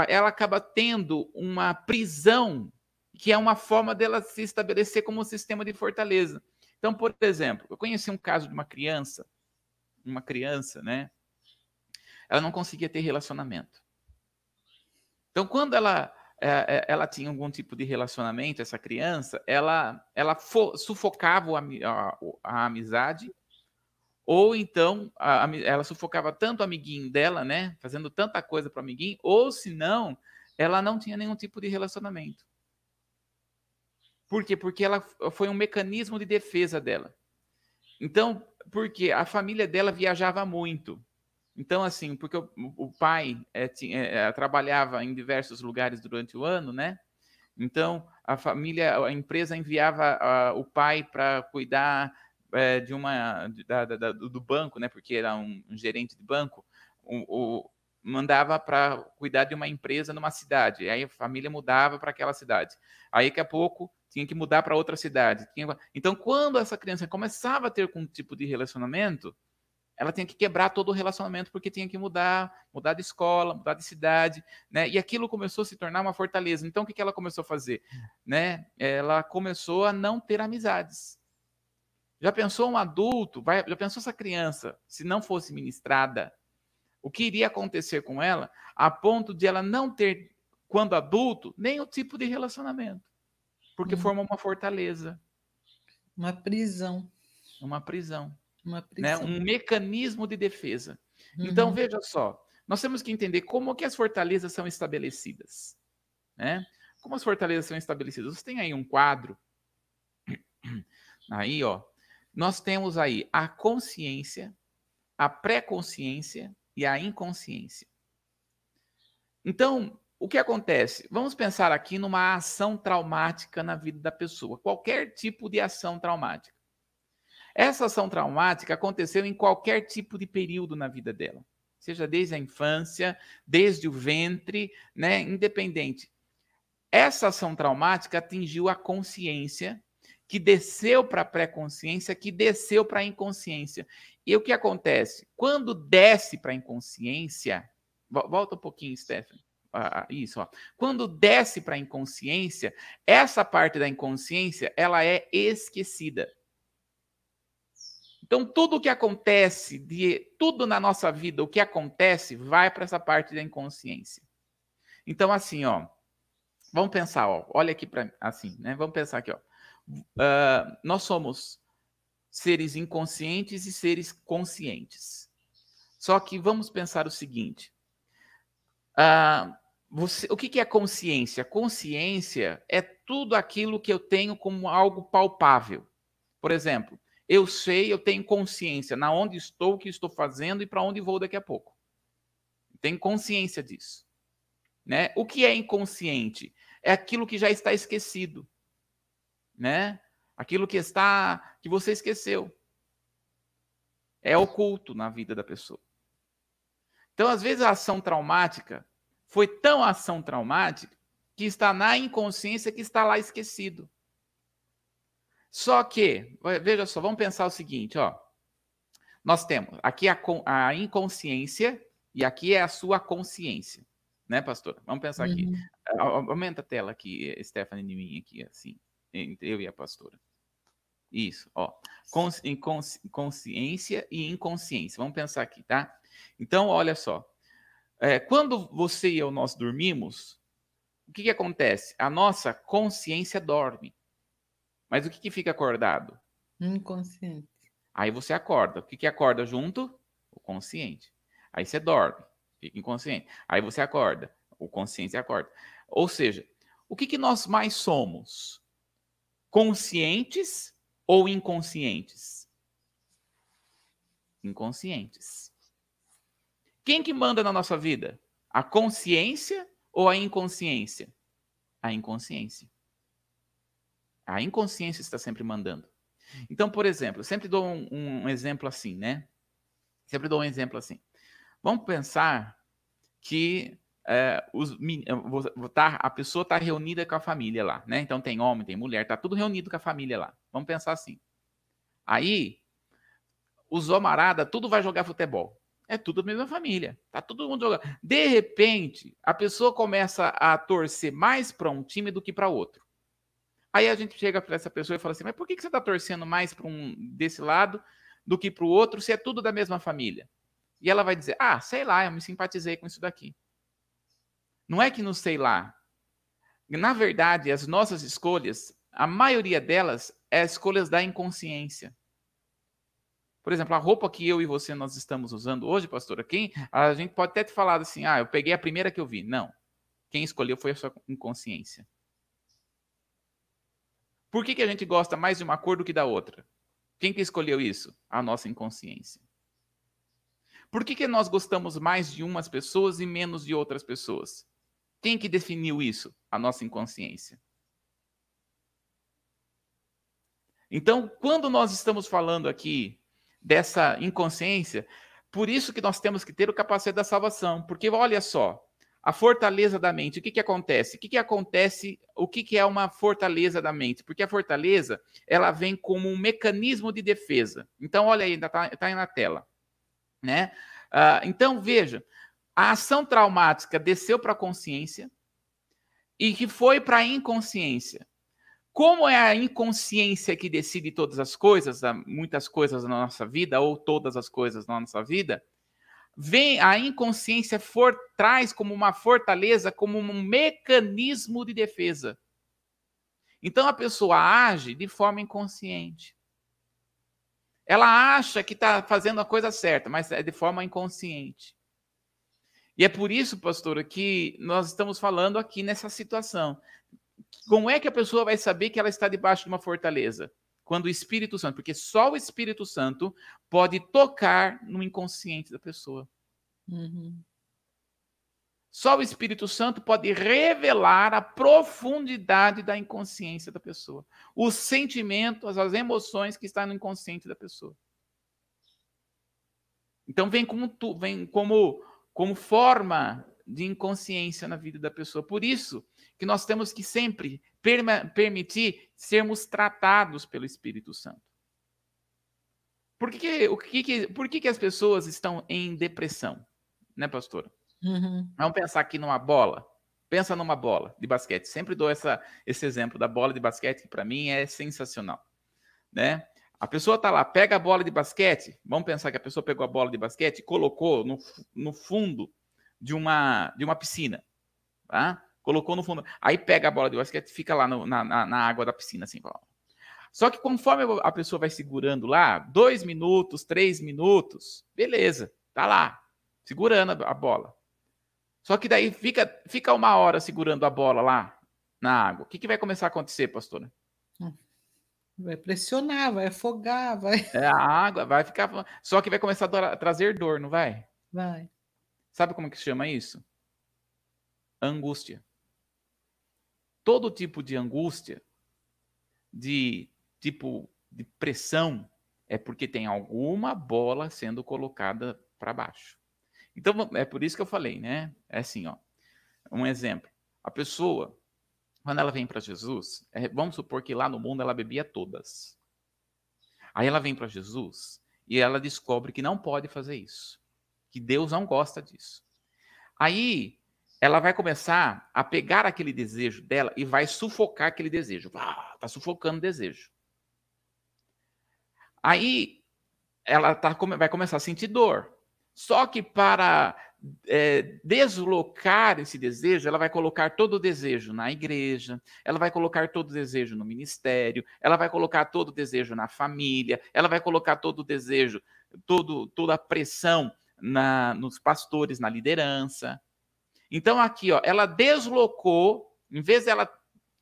ela acaba tendo uma prisão que é uma forma dela se estabelecer como um sistema de fortaleza. Então, por exemplo, eu conheci um caso de uma criança, uma criança, né? Ela não conseguia ter relacionamento. Então, quando ela é, ela tinha algum tipo de relacionamento, essa criança, ela ela sufocava a, a, amizade ou então a, ela sufocava tanto o amiguinho dela, né, fazendo tanta coisa para o amiguinho, ou se não, ela não tinha nenhum tipo de relacionamento. Por quê? Porque ela foi um mecanismo de defesa dela. Então, porque a família dela viajava muito. Então, assim, porque o, o pai é, tinha, é, trabalhava em diversos lugares durante o ano, né? Então, a família, a empresa enviava uh, o pai para cuidar é, de uma da, da, do banco, né? Porque era um, um gerente de banco, o, o mandava para cuidar de uma empresa numa cidade. Aí a família mudava para aquela cidade. Aí daqui a pouco tinha que mudar para outra cidade. Tinha... Então, quando essa criança começava a ter um tipo de relacionamento, ela tinha que quebrar todo o relacionamento porque tinha que mudar, mudar de escola, mudar de cidade, né? E aquilo começou a se tornar uma fortaleza. Então, o que, ela começou a fazer, né? Ela começou a não ter amizades. Já pensou um adulto, vai, já pensou essa criança, se não fosse ministrada, o que iria acontecer com ela a ponto de ela não ter, quando adulto, o tipo de relacionamento? Porque hum. forma uma fortaleza. Uma prisão. Uma prisão. Uma prisão. Né? Um mecanismo de defesa. Então, uhum. Então, veja só, nós temos que entender como que as fortalezas são estabelecidas. Né? Como as fortalezas são estabelecidas? Você tem aí um quadro, aí, ó, nós temos aí a consciência, a pré-consciência e a inconsciência. Então, o que acontece? Vamos pensar aqui numa ação traumática na vida da pessoa, qualquer tipo de ação traumática. Essa ação traumática aconteceu em qualquer tipo de período na vida dela, seja desde a infância, desde o ventre, né, independente. Essa ação traumática atingiu a consciência que desceu para a pré-consciência, que desceu para a inconsciência. E o que acontece? Quando desce para a inconsciência, volta um pouquinho, Stephanie. Ah, isso, ó. Quando desce para a inconsciência, essa parte da inconsciência, ela é esquecida. Então, tudo o que acontece, de tudo na nossa vida, o que acontece, vai para essa parte da inconsciência. Então, assim, ó, vamos pensar, ó, olha aqui para assim, né? Vamos pensar aqui, ó uh, nós somos seres inconscientes e seres conscientes. Só que vamos pensar o seguinte: uh, você, o que, que é consciência? Consciência é tudo aquilo que eu tenho como algo palpável. Por exemplo, eu sei, eu tenho consciência na onde estou, o que estou fazendo e para onde vou daqui a pouco. Tenho consciência disso. Né? O que é inconsciente? É aquilo que já está esquecido né? Aquilo que está que você esqueceu. é oculto na vida da pessoa. Então, às vezes, a ação traumática foi tão ação traumática que está na inconsciência que está lá esquecido. Só que, veja só, vamos pensar o seguinte, ó. Nós temos aqui a, a inconsciência e aqui é a sua consciência, né, pastor? Vamos pensar uhum. aqui. Aumenta a tela aqui, Stephanie, de mim aqui, assim, entre eu e a pastora. Isso, ó. consciência e inconsciência. Vamos pensar aqui, tá? Então, olha só. É, quando você e eu nós dormimos, o que, que acontece? A nossa consciência dorme. Mas o que, que fica acordado? Inconsciente. Aí você acorda. O que, que acorda junto? O consciente. Aí você dorme, fica inconsciente. Aí você acorda, o consciente acorda. Ou seja, o que, que nós mais somos? Conscientes ou inconscientes? Inconscientes. Quem que manda na nossa vida? A consciência ou a inconsciência? A inconsciência. A inconsciência está sempre mandando. Então, por exemplo, sempre dou um, um exemplo assim, né? Sempre dou um exemplo assim. Vamos pensar que é, os, tá, a pessoa está reunida com a família lá, né? Então tem homem, tem mulher, tá tudo reunido com a família lá. Vamos pensar assim. Aí, os homarada, tudo vai jogar futebol. É tudo a mesma família. Tá todo mundo jogando. De repente, a pessoa começa a torcer mais para um time do que para outro. Aí a gente chega para essa pessoa e fala assim: mas por que, que você está torcendo mais para um desse lado do que para o outro, se é tudo da mesma família? E ela vai dizer: ah, sei lá, eu me simpatizei com isso daqui. Não é que não sei lá. Na verdade, as nossas escolhas, a maioria delas é escolhas da inconsciência. Por exemplo, a roupa que eu e você nós estamos usando hoje, pastora, quem a gente pode até ter falado assim: "Ah, eu peguei a primeira que eu vi". Não. Quem escolheu foi a sua inconsciência. Por que, que a gente gosta mais de uma cor do que da outra? Quem que escolheu isso? A nossa inconsciência. Por que, que nós gostamos mais de umas pessoas e menos de outras pessoas? Quem que definiu isso? A nossa inconsciência. Então, quando nós estamos falando aqui dessa inconsciência, por isso que nós temos que ter o capacete da salvação, porque olha só, a fortaleza da mente, o que, que acontece? O que, que acontece? O que, que é uma fortaleza da mente? Porque a fortaleza ela vem como um mecanismo de defesa. Então, olha aí, está tá aí na tela. Né? Uh, então, veja, a ação traumática desceu para a consciência e que foi para a inconsciência. Como é a inconsciência que decide todas as coisas, muitas coisas na nossa vida, ou todas as coisas na nossa vida, vem a inconsciência for, traz como uma fortaleza, como um mecanismo de defesa. Então a pessoa age de forma inconsciente. Ela acha que está fazendo a coisa certa, mas é de forma inconsciente. E é por isso, pastora, que nós estamos falando aqui nessa situação. Como é que a pessoa vai saber que ela está debaixo de uma fortaleza? Quando o Espírito Santo, porque só o Espírito Santo pode tocar no inconsciente da pessoa. Uhum. Só o Espírito Santo pode revelar a profundidade da inconsciência da pessoa, os sentimentos, as emoções que estão no inconsciente da pessoa. Então vem como tu, vem como como forma de inconsciência na vida da pessoa. Por isso que nós temos que sempre permitir sermos tratados pelo Espírito Santo. Por que, o que, por que, que as pessoas estão em depressão, né, pastora? Uhum. Vamos pensar aqui numa bola. Pensa numa bola de basquete. Sempre dou essa, esse exemplo da bola de basquete, que para mim é sensacional. Né? A pessoa está lá, pega a bola de basquete. Vamos pensar que a pessoa pegou a bola de basquete e colocou no, no fundo de uma, de uma piscina. Tá? Colocou no fundo. Aí pega a bola de basquete e fica lá no, na, na, na, água da piscina, assim. Só que conforme a pessoa vai segurando lá, dois minutos, três minutos, beleza, tá lá, segurando a bola. Só que daí fica, fica uma hora segurando a bola lá na água. O que, que vai começar a acontecer, pastora? Vai pressionar, vai afogar, vai. É, a água vai ficar. Só que vai começar a trazer dor, não vai? Vai. Sabe como que se chama isso? Angústia. Todo tipo de angústia, de tipo de pressão, é porque tem alguma bola sendo colocada para baixo. Então, é por isso que eu falei, né? É assim, ó. Um exemplo. A pessoa, quando ela vem para Jesus, é, vamos supor que lá no mundo ela bebia todas. Aí ela vem para Jesus e ela descobre que não pode fazer isso. Que Deus não gosta disso. Aí ela vai começar a pegar aquele desejo dela e vai sufocar aquele desejo. Ah, tá sufocando o desejo. Aí ela tá, vai começar a sentir dor. Só que para é, deslocar esse desejo, ela vai colocar todo o desejo na igreja, ela vai colocar todo o desejo no ministério, ela vai colocar todo o desejo na família, ela vai colocar todo o desejo, todo, toda a pressão na, nos pastores, na liderança. Então, aqui, ó, ela deslocou, em vez de ela,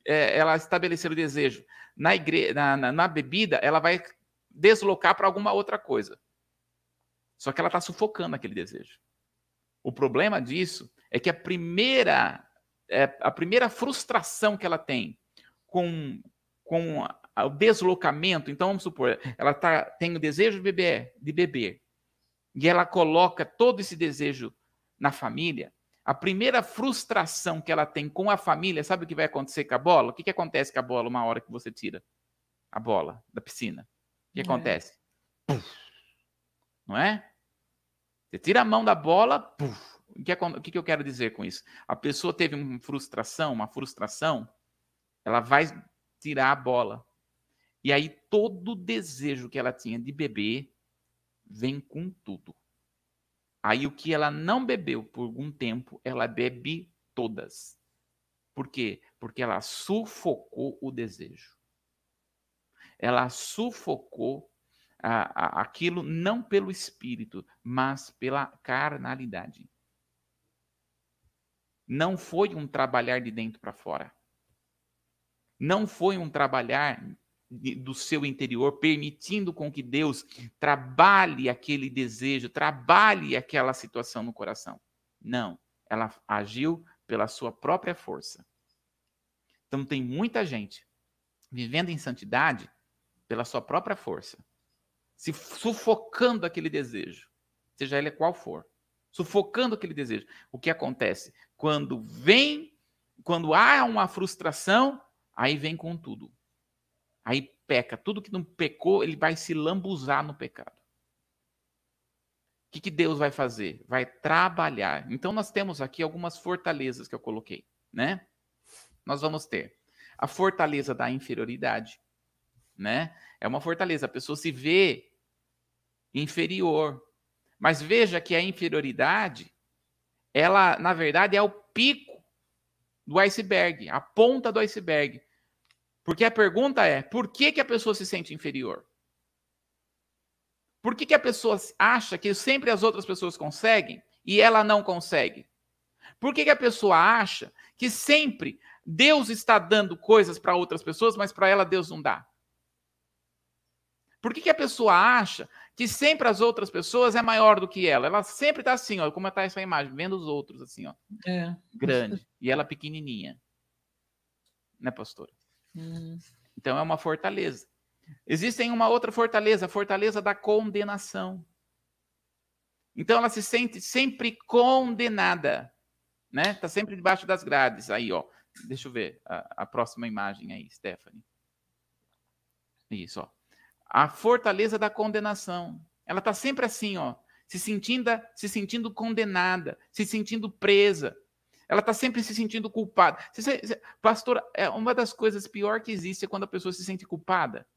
é, ela estabelecer o desejo na, igre... Na, na, na bebida, ela vai deslocar para alguma outra coisa. Só que ela está sufocando aquele desejo. O problema disso é que a primeira, é, a primeira frustração que ela tem com, com o deslocamento, então vamos supor, ela tá, tem o desejo de beber, de beber, e ela coloca todo esse desejo na família, a primeira frustração que ela tem com a família, sabe o que vai acontecer com a bola? O que, que acontece com a bola uma hora que você tira a bola da piscina? O que é. acontece? Puf, não é? Você tira a mão da bola, puf, o que, é, o que, que eu quero dizer com isso? A pessoa teve uma frustração, uma frustração, ela vai tirar a bola. E aí todo o desejo que ela tinha de beber vem com tudo. Aí o que ela não bebeu por algum tempo, ela bebe todas. Por quê? Porque ela sufocou o desejo. Ela sufocou a, a, aquilo não pelo espírito, mas pela carnalidade. Não foi um trabalhar de dentro para fora. Não foi um trabalhar do seu interior, permitindo com que Deus trabalhe aquele desejo, trabalhe aquela situação no coração. Não, ela agiu pela sua própria força. Então tem muita gente vivendo em santidade pela sua própria força, se sufocando aquele desejo, seja ele qual for, sufocando aquele desejo. O que acontece? Quando vem, quando há uma frustração, aí vem com tudo. Aí peca. Tudo que não pecou, ele vai se lambuzar no pecado. O que, que Deus vai fazer? Vai trabalhar. Então, nós temos aqui algumas fortalezas que eu coloquei, né? Nós vamos ter a fortaleza da inferioridade, né? É uma fortaleza. A pessoa se vê inferior. Mas veja que a inferioridade, ela, na verdade, é o pico do iceberg, a ponta do iceberg. Porque a pergunta é: por que, que a pessoa se sente inferior? Por que, que a pessoa acha que sempre as outras pessoas conseguem e ela não consegue? Por que, que a pessoa acha que sempre Deus está dando coisas para outras pessoas, mas para ela Deus não dá? Por que, que a pessoa acha que sempre as outras pessoas é maior do que ela? Ela sempre está assim, ó, como está essa imagem, vendo os outros assim, ó, é. grande, e ela pequenininha, né, pastora? Uhum. Então é uma fortaleza. Existem uma outra fortaleza, a fortaleza da condenação. Então ela se sente sempre condenada, né? Tá sempre debaixo das grades. Aí, ó. Deixa eu ver a, a próxima imagem aí, Stephanie. Isso, ó. A fortaleza da condenação. Ela tá sempre assim, ó, se sentindo, se sentindo condenada, se sentindo presa. Ela está sempre se sentindo culpada. Pastor, é uma das coisas pior que existe é quando a pessoa se sente culpada.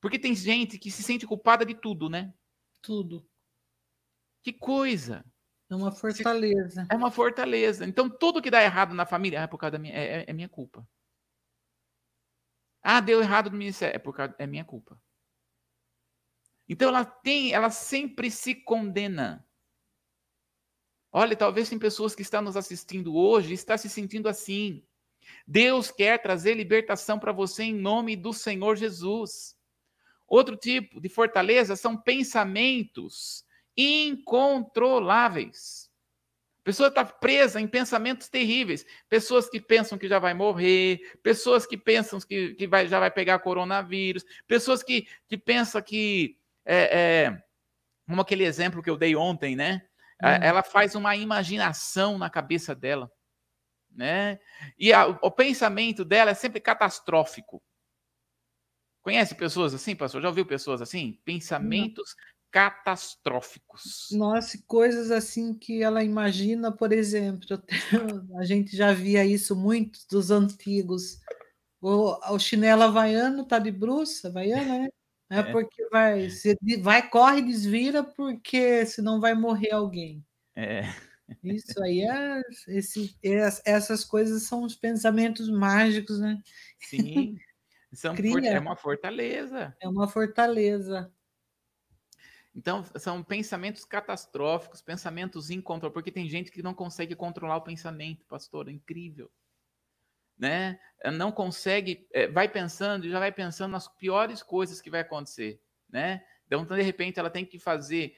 Porque tem gente que se sente culpada de tudo, né? Tudo. Que coisa. É uma fortaleza. É uma fortaleza. Então, tudo que dá errado na família é por causa da minha, é, é minha culpa. Ah, deu errado no ministério. É por causa, é minha culpa. Então ela tem, ela sempre se condena. Olha, talvez tem pessoas que estão nos assistindo hoje e está se sentindo assim. Deus quer trazer libertação para você em nome do Senhor Jesus. Outro tipo de fortaleza são pensamentos incontroláveis. A pessoa está presa em pensamentos terríveis. Pessoas que pensam que já vai morrer, pessoas que pensam que, que vai, já vai pegar coronavírus, pessoas que, que pensam que. É, é, como aquele exemplo que eu dei ontem, né? Uhum. Ela faz uma imaginação na cabeça dela. Né? E a, o pensamento dela é sempre catastrófico. Conhece pessoas assim, pastor? Já ouviu pessoas assim? Pensamentos catastróficos. Nossa, coisas assim que ela imagina, por exemplo, a gente já via isso muito dos antigos. O, o chinelo havaiano tá de bruxa, havaiana, né? É, é. porque vai, se, vai, corre, desvira, porque senão vai morrer alguém. É. Isso aí é, esse, essas coisas são os pensamentos mágicos, né? Sim. São Cria. é uma fortaleza. É uma fortaleza. Então, são pensamentos catastróficos, pensamentos incontroláveis, porque tem gente que não consegue controlar o pensamento, pastor, é incrível. Né? Não consegue, é, vai pensando, já vai pensando nas piores coisas que vai acontecer, né? Então, de repente, ela tem que fazer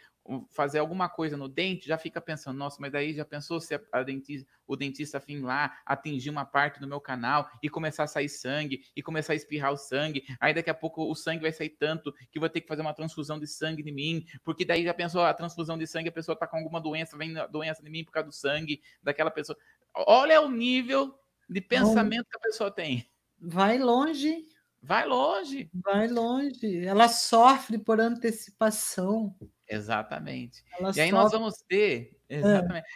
fazer alguma coisa no dente, já fica pensando, nossa, mas daí já pensou se a, dentista, o dentista fim lá atingir uma parte do meu canal e começar a sair sangue e começar a espirrar o sangue, aí daqui a pouco o sangue vai sair tanto que vou ter que fazer uma transfusão de sangue de mim, porque daí já pensou a transfusão de sangue, a pessoa tá com alguma doença, vem doença de mim por causa do sangue daquela pessoa. Olha o nível de pensamento que a pessoa tem. Vai longe. Vai longe. Vai longe. Ela sofre por antecipação. Exatamente. Ela e aí nós vamos ter exatamente,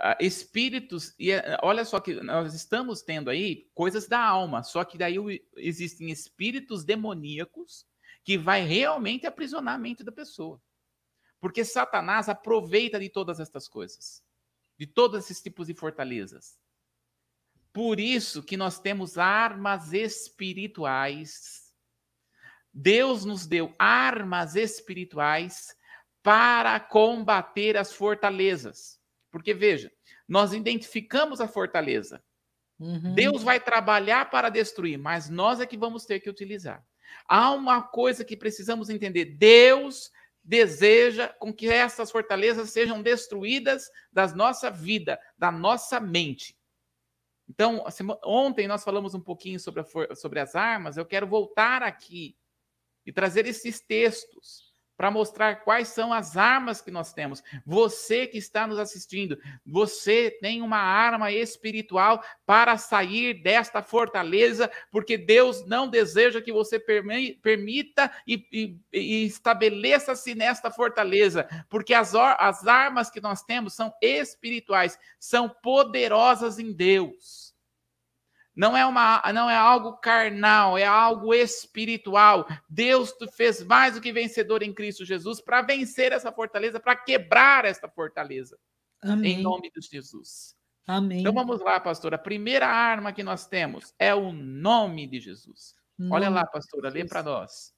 é. espíritos, e eh, olha só que nós estamos tendo aí coisas da alma, só que daí existem espíritos demoníacos que vai realmente aprisionar a mente da pessoa. Porque Satanás aproveita de todas estas coisas, de todos esses tipos de fortalezas. Por isso que nós temos armas espirituais. Deus nos deu armas espirituais para combater as fortalezas. Porque veja, nós identificamos a fortaleza. Uhum. Deus vai trabalhar para destruir, mas nós é que vamos ter que utilizar. Há uma coisa que precisamos entender: Deus deseja com que essas fortalezas sejam destruídas da nossa vida, da nossa mente. Então, ontem nós falamos um pouquinho sobre, sobre as armas, eu quero voltar aqui e trazer esses textos para mostrar quais são as armas que nós temos. Você que está nos assistindo, você tem uma arma espiritual para sair desta fortaleza, porque Deus não deseja que você permita e, e, e estabeleça-se nesta fortaleza, porque as, as armas que nós temos são espirituais, são poderosas em Deus. Não é, uma, não é algo carnal, é algo espiritual. Deus fez mais do que vencedor em Cristo Jesus para vencer essa fortaleza, para quebrar essa fortaleza. Amém. Em nome de Jesus. Amém. Então vamos lá, pastor. A primeira arma que nós temos é o nome de Jesus. Nome Olha lá, pastora, lê para nós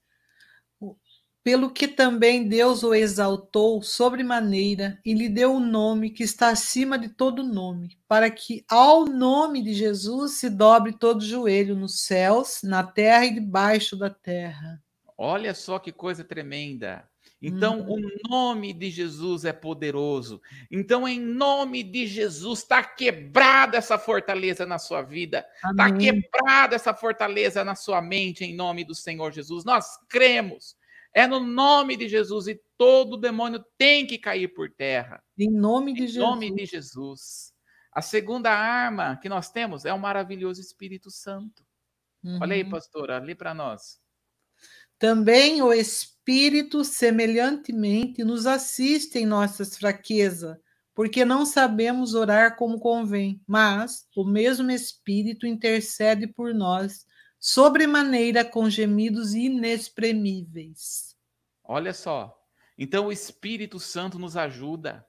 pelo que também Deus o exaltou sobremaneira e lhe deu o um nome que está acima de todo nome, para que ao nome de Jesus se dobre todo joelho nos céus, na terra e debaixo da terra. Olha só que coisa tremenda. Então, hum. o nome de Jesus é poderoso. Então, em nome de Jesus, está quebrada essa fortaleza na sua vida. Está quebrada essa fortaleza na sua mente, em nome do Senhor Jesus. Nós cremos é no nome de Jesus e todo demônio tem que cair por terra. Em nome de em Jesus. Em nome de Jesus. A segunda arma que nós temos é o maravilhoso Espírito Santo. Uhum. Olha aí, uhum. pastora, lê para nós. Também o Espírito, semelhantemente, nos assiste em nossas fraquezas, porque não sabemos orar como convém, mas o mesmo Espírito intercede por nós sobremaneira com gemidos inexprimíveis. Olha só. Então o Espírito Santo nos ajuda.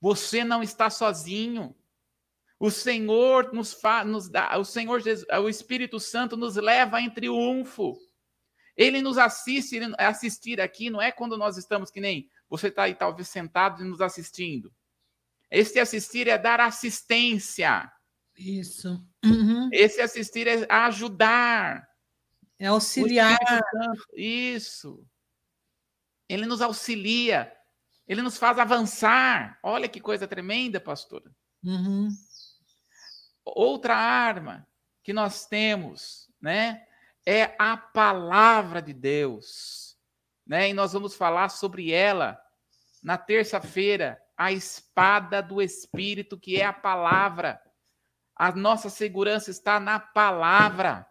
Você não está sozinho. O Senhor nos, fa, nos dá, o Senhor Jesus, o Espírito Santo nos leva em triunfo. Ele nos assiste, assistir aqui não é quando nós estamos que nem você está aí talvez sentado e nos assistindo. Este assistir é dar assistência. Isso. Uhum. Esse assistir é ajudar. É auxiliar. Isso. Ele nos auxilia. Ele nos faz avançar. Olha que coisa tremenda, pastora. Uhum. Outra arma que nós temos, né, é a palavra de Deus, né? E nós vamos falar sobre ela na terça-feira, a espada do espírito, que é a palavra. A nossa segurança está na palavra.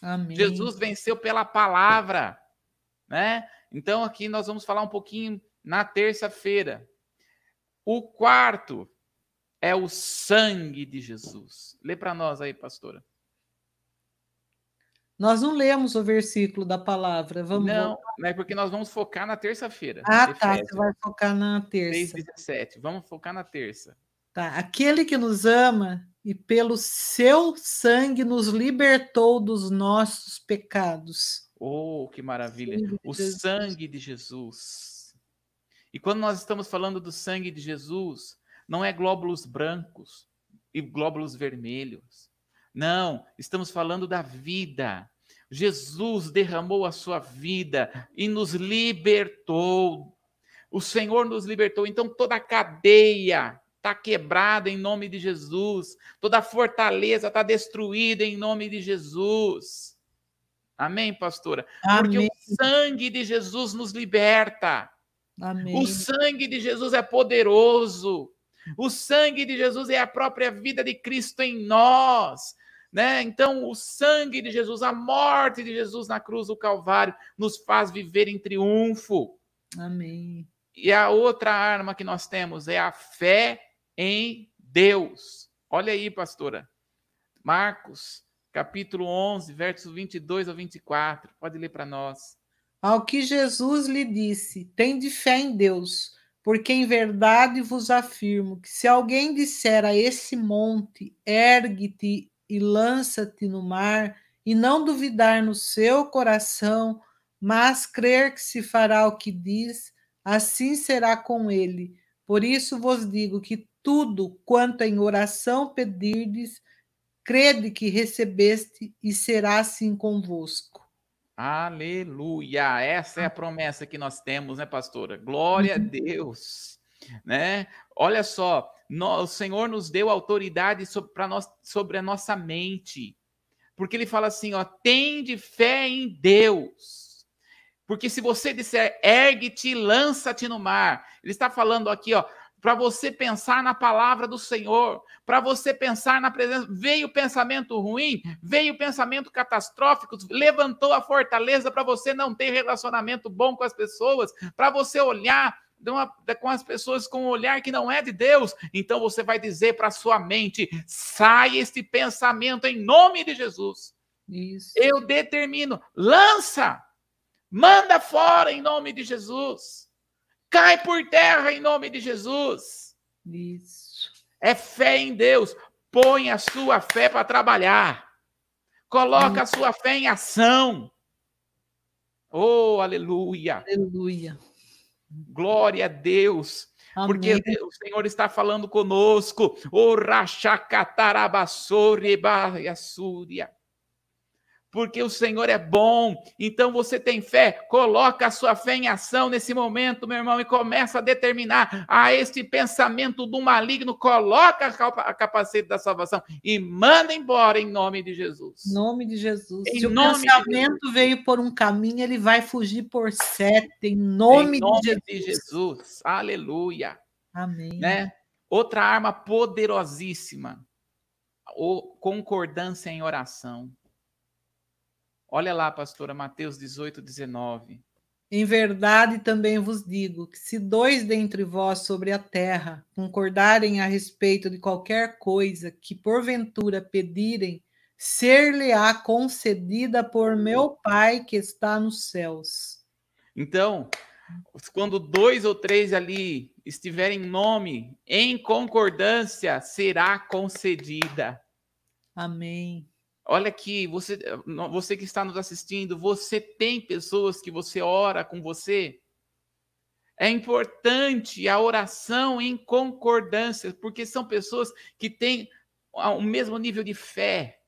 Amém. Jesus venceu pela palavra, né? Então aqui nós vamos falar um pouquinho na terça-feira. O quarto é o sangue de Jesus. Lê para nós aí, pastora. Nós não lemos o versículo da palavra. Vamos não, não é porque nós vamos focar na terça-feira. Ah, tá. Você vai focar na terça. 17. Vamos focar na terça. Tá. Aquele que nos ama e pelo seu sangue nos libertou dos nossos pecados. Oh, que maravilha! O sangue de Jesus. E quando nós estamos falando do sangue de Jesus, não é glóbulos brancos e glóbulos vermelhos. Não, estamos falando da vida. Jesus derramou a sua vida e nos libertou. O Senhor nos libertou. Então toda a cadeia está quebrada em nome de Jesus. Toda a fortaleza está destruída em nome de Jesus. Amém, pastora? Amém. Porque o sangue de Jesus nos liberta. Amém. O sangue de Jesus é poderoso. O sangue de Jesus é a própria vida de Cristo em nós. Né? Então, o sangue de Jesus, a morte de Jesus na cruz do Calvário, nos faz viver em triunfo. Amém. E a outra arma que nós temos é a fé em Deus. Olha aí, pastora. Marcos, capítulo 11, versos 22 ao 24. Pode ler para nós. Ao que Jesus lhe disse: Tende fé em Deus porque em verdade vos afirmo que se alguém disser a esse monte, ergue-te e lança-te no mar, e não duvidar no seu coração, mas crer que se fará o que diz, assim será com ele. Por isso vos digo que tudo quanto em oração pedirdes, crede que recebeste e será assim convosco. Aleluia! Essa é a promessa que nós temos, né, pastora? Glória a uhum. Deus, né? Olha só, o Senhor nos deu autoridade sobre, nós, sobre a nossa mente, porque Ele fala assim, ó, tende fé em Deus. Porque se você disser, ergue-te, lança-te no mar, Ele está falando aqui, ó, para você pensar na palavra do Senhor, para você pensar na presença. Veio pensamento ruim, veio pensamento catastrófico, levantou a fortaleza para você não ter relacionamento bom com as pessoas, para você olhar uma, com as pessoas com um olhar que não é de Deus. Então você vai dizer para sua mente: sai este pensamento em nome de Jesus. Isso. Eu determino, lança, manda fora em nome de Jesus. Cai por terra em nome de Jesus. Isso. É fé em Deus. Põe a sua fé para trabalhar. Coloca a sua fé em ação. Oh, aleluia. Aleluia. Glória a Deus. Amém. Porque o Senhor está falando conosco. O rachacatarabassori Súria porque o Senhor é bom. Então você tem fé, coloca a sua fé em ação nesse momento, meu irmão, e começa a determinar a este pensamento do maligno, coloca a capacete da salvação e manda embora em nome de Jesus. Em nome de Jesus. Em Se o pensamento veio por um caminho, ele vai fugir por sete, em nome, em nome de, Jesus. de Jesus. Aleluia. Amém. Né? Outra arma poderosíssima, concordância em oração. Olha lá, pastora, Mateus 18, 19. Em verdade também vos digo que se dois dentre vós sobre a terra concordarem a respeito de qualquer coisa que porventura pedirem, ser-lhe-á concedida por meu Pai que está nos céus. Então, quando dois ou três ali estiverem em nome, em concordância, será concedida. Amém. Olha aqui, você, você que está nos assistindo, você tem pessoas que você ora com você? É importante a oração em concordância, porque são pessoas que têm o mesmo nível de fé.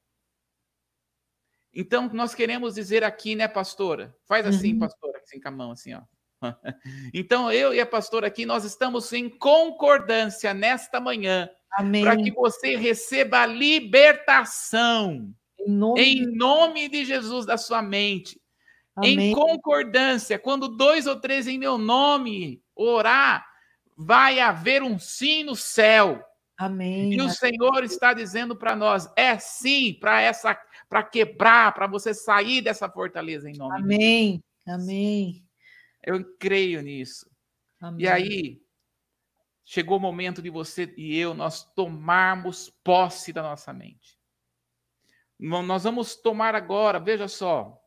Então, nós queremos dizer aqui, né, pastora? Faz assim, uhum. pastora, assim com a mão, assim, ó. Então, eu e a pastora aqui, nós estamos em concordância nesta manhã para que você receba a libertação em nome, em nome de Jesus da sua mente. Amém. Em concordância, quando dois ou três em meu nome orar, vai haver um sim no céu. Amém. E o Senhor está dizendo para nós, é sim para essa para quebrar, para você sair dessa fortaleza em nome Amém. de. Amém. Eu creio nisso. Amém. E aí chegou o momento de você e eu nós tomarmos posse da nossa mente. Nós vamos tomar agora, veja só,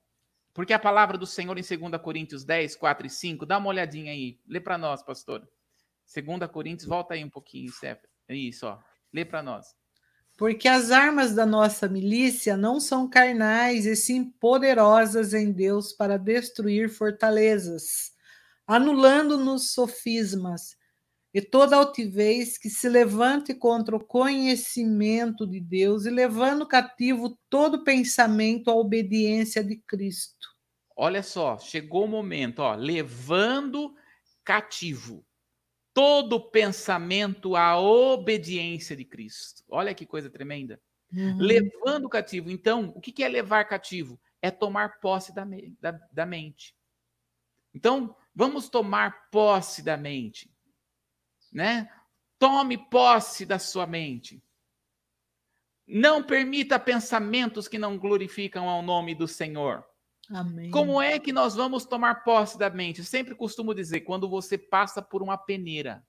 porque a palavra do Senhor em 2 Coríntios 10, 4 e 5, dá uma olhadinha aí, lê para nós, pastor. 2 Coríntios, volta aí um pouquinho, Stephanie. Isso, ó. Lê para nós. Porque as armas da nossa milícia não são carnais, e sim poderosas em Deus para destruir fortalezas, anulando-nos sofismas e toda altivez que se levante contra o conhecimento de Deus e levando cativo todo pensamento à obediência de Cristo. Olha só, chegou o momento, ó, levando cativo todo pensamento à obediência de Cristo. Olha que coisa tremenda. Uhum. Levando cativo. Então, o que é levar cativo? É tomar posse da, da, da mente. Então, vamos tomar posse da mente. Né? Tome posse da sua mente. Não permita pensamentos que não glorificam ao nome do Senhor. Amém. Como é que nós vamos tomar posse da mente? Eu sempre costumo dizer, quando você passa por uma peneira,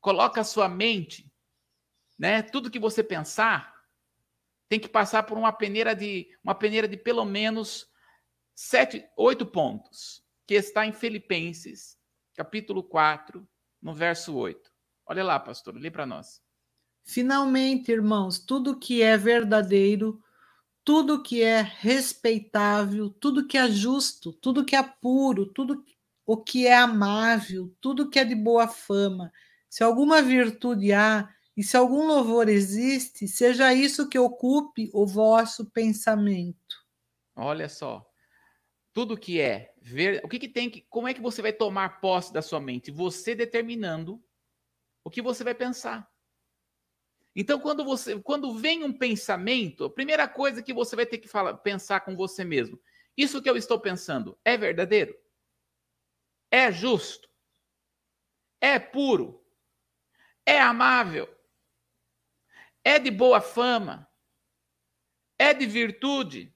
coloca a sua mente, né? Tudo que você pensar tem que passar por uma peneira de uma peneira de pelo menos sete, oito pontos, que está em Filipenses, capítulo 4, no verso 8. Olha lá, pastor, lê para nós. Finalmente, irmãos, tudo que é verdadeiro, tudo que é respeitável, tudo que é justo, tudo que é puro, tudo o que é amável, tudo que é de boa fama. Se alguma virtude há e se algum louvor existe, seja isso que ocupe o vosso pensamento. Olha só. Tudo que é ver, o que, que tem que, como é que você vai tomar posse da sua mente? Você determinando o que você vai pensar. Então, quando você, quando vem um pensamento, a primeira coisa que você vai ter que falar, pensar com você mesmo: isso que eu estou pensando é verdadeiro? É justo? É puro? É amável? É de boa fama? É de virtude?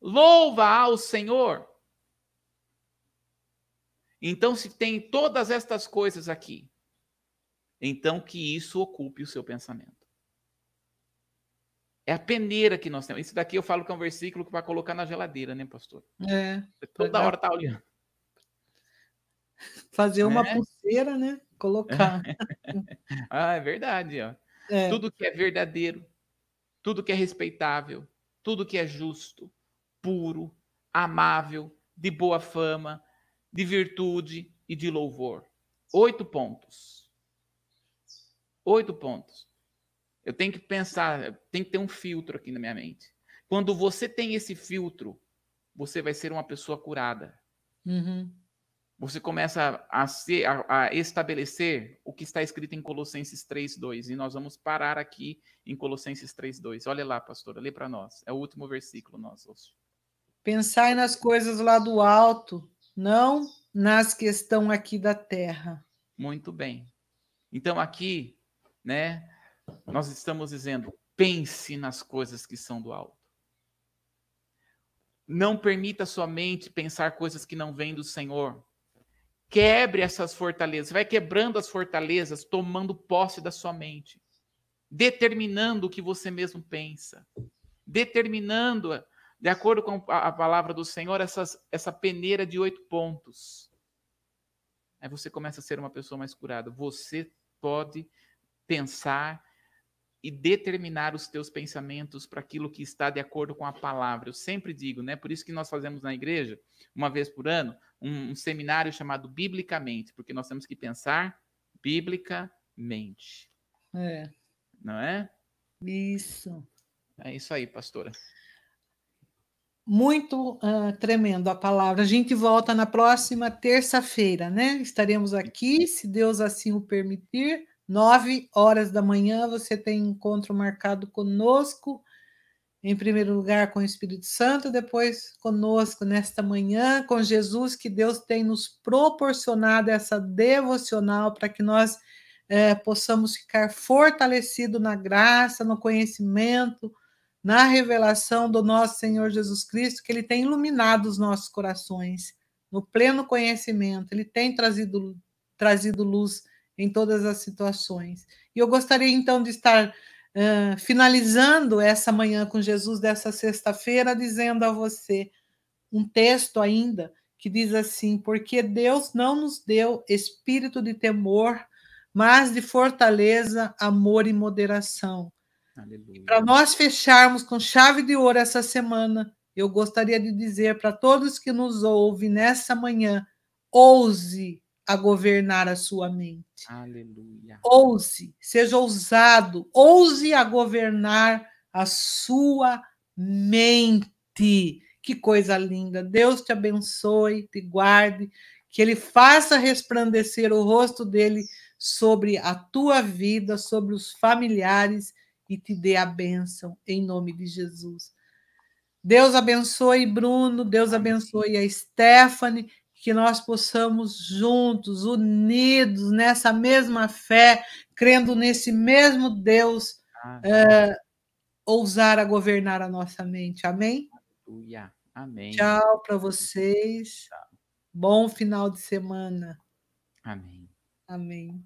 Louva ao Senhor. Então, se tem todas estas coisas aqui, então que isso ocupe o seu pensamento. É a peneira que nós temos. Isso daqui eu falo que é um versículo que vai colocar na geladeira, né, pastor? É. Toda hora tá olhando. Fazer uma é. pulseira, né? Colocar. ah, é verdade, ó. É. Tudo que é verdadeiro, tudo que é respeitável, tudo que é justo, puro, amável, de boa fama, de virtude e de louvor. Oito pontos. Oito pontos. Eu tenho que pensar, tem que ter um filtro aqui na minha mente. Quando você tem esse filtro, você vai ser uma pessoa curada. Uhum. Você começa a, ser, a, a, estabelecer o que está escrito em Colossenses 3:2 e nós vamos parar aqui em Colossenses 3:2. Olha lá, pastora, lê para nós. É o último versículo nosso. Pensai nas coisas lá do alto, não nas que estão aqui da terra. Muito bem. Então aqui, né, nós estamos dizendo: pense nas coisas que são do alto. Não permita sua mente pensar coisas que não vêm do Senhor. Quebre essas fortalezas. Vai quebrando as fortalezas, tomando posse da sua mente. Determinando o que você mesmo pensa. Determinando, de acordo com a palavra do Senhor, essas, essa peneira de oito pontos. Aí você começa a ser uma pessoa mais curada. Você pode pensar e determinar os teus pensamentos para aquilo que está de acordo com a palavra. Eu sempre digo, né? Por isso que nós fazemos na igreja, uma vez por ano, um, um seminário chamado Biblicamente, porque nós temos que pensar biblicamente. É. Não é? Isso. É isso aí, pastora. Muito uh, tremendo a palavra. A gente volta na próxima terça-feira, né? Estaremos aqui, se Deus assim o permitir, nove horas da manhã. Você tem encontro marcado conosco, em primeiro lugar com o Espírito Santo, depois conosco nesta manhã, com Jesus, que Deus tem nos proporcionado essa devocional para que nós eh, possamos ficar fortalecidos na graça, no conhecimento na revelação do nosso Senhor Jesus Cristo, que Ele tem iluminado os nossos corações, no pleno conhecimento, Ele tem trazido, trazido luz em todas as situações. E eu gostaria então de estar uh, finalizando essa manhã com Jesus dessa sexta-feira, dizendo a você um texto ainda que diz assim: Porque Deus não nos deu espírito de temor, mas de fortaleza, amor e moderação. Para nós fecharmos com chave de ouro essa semana, eu gostaria de dizer para todos que nos ouvem nessa manhã: ouse a governar a sua mente. Aleluia. Ouse, seja ousado, ouse a governar a sua mente. Que coisa linda. Deus te abençoe, te guarde, que ele faça resplandecer o rosto dele sobre a tua vida, sobre os familiares e te dê a bênção em nome de Jesus. Deus abençoe Bruno, Deus abençoe a Stephanie, que nós possamos juntos, unidos nessa mesma fé, crendo nesse mesmo Deus, é, ousar a governar a nossa mente. Amém? Aleluia. Amém. Tchau para vocês. Bom final de semana. Amém. Amém.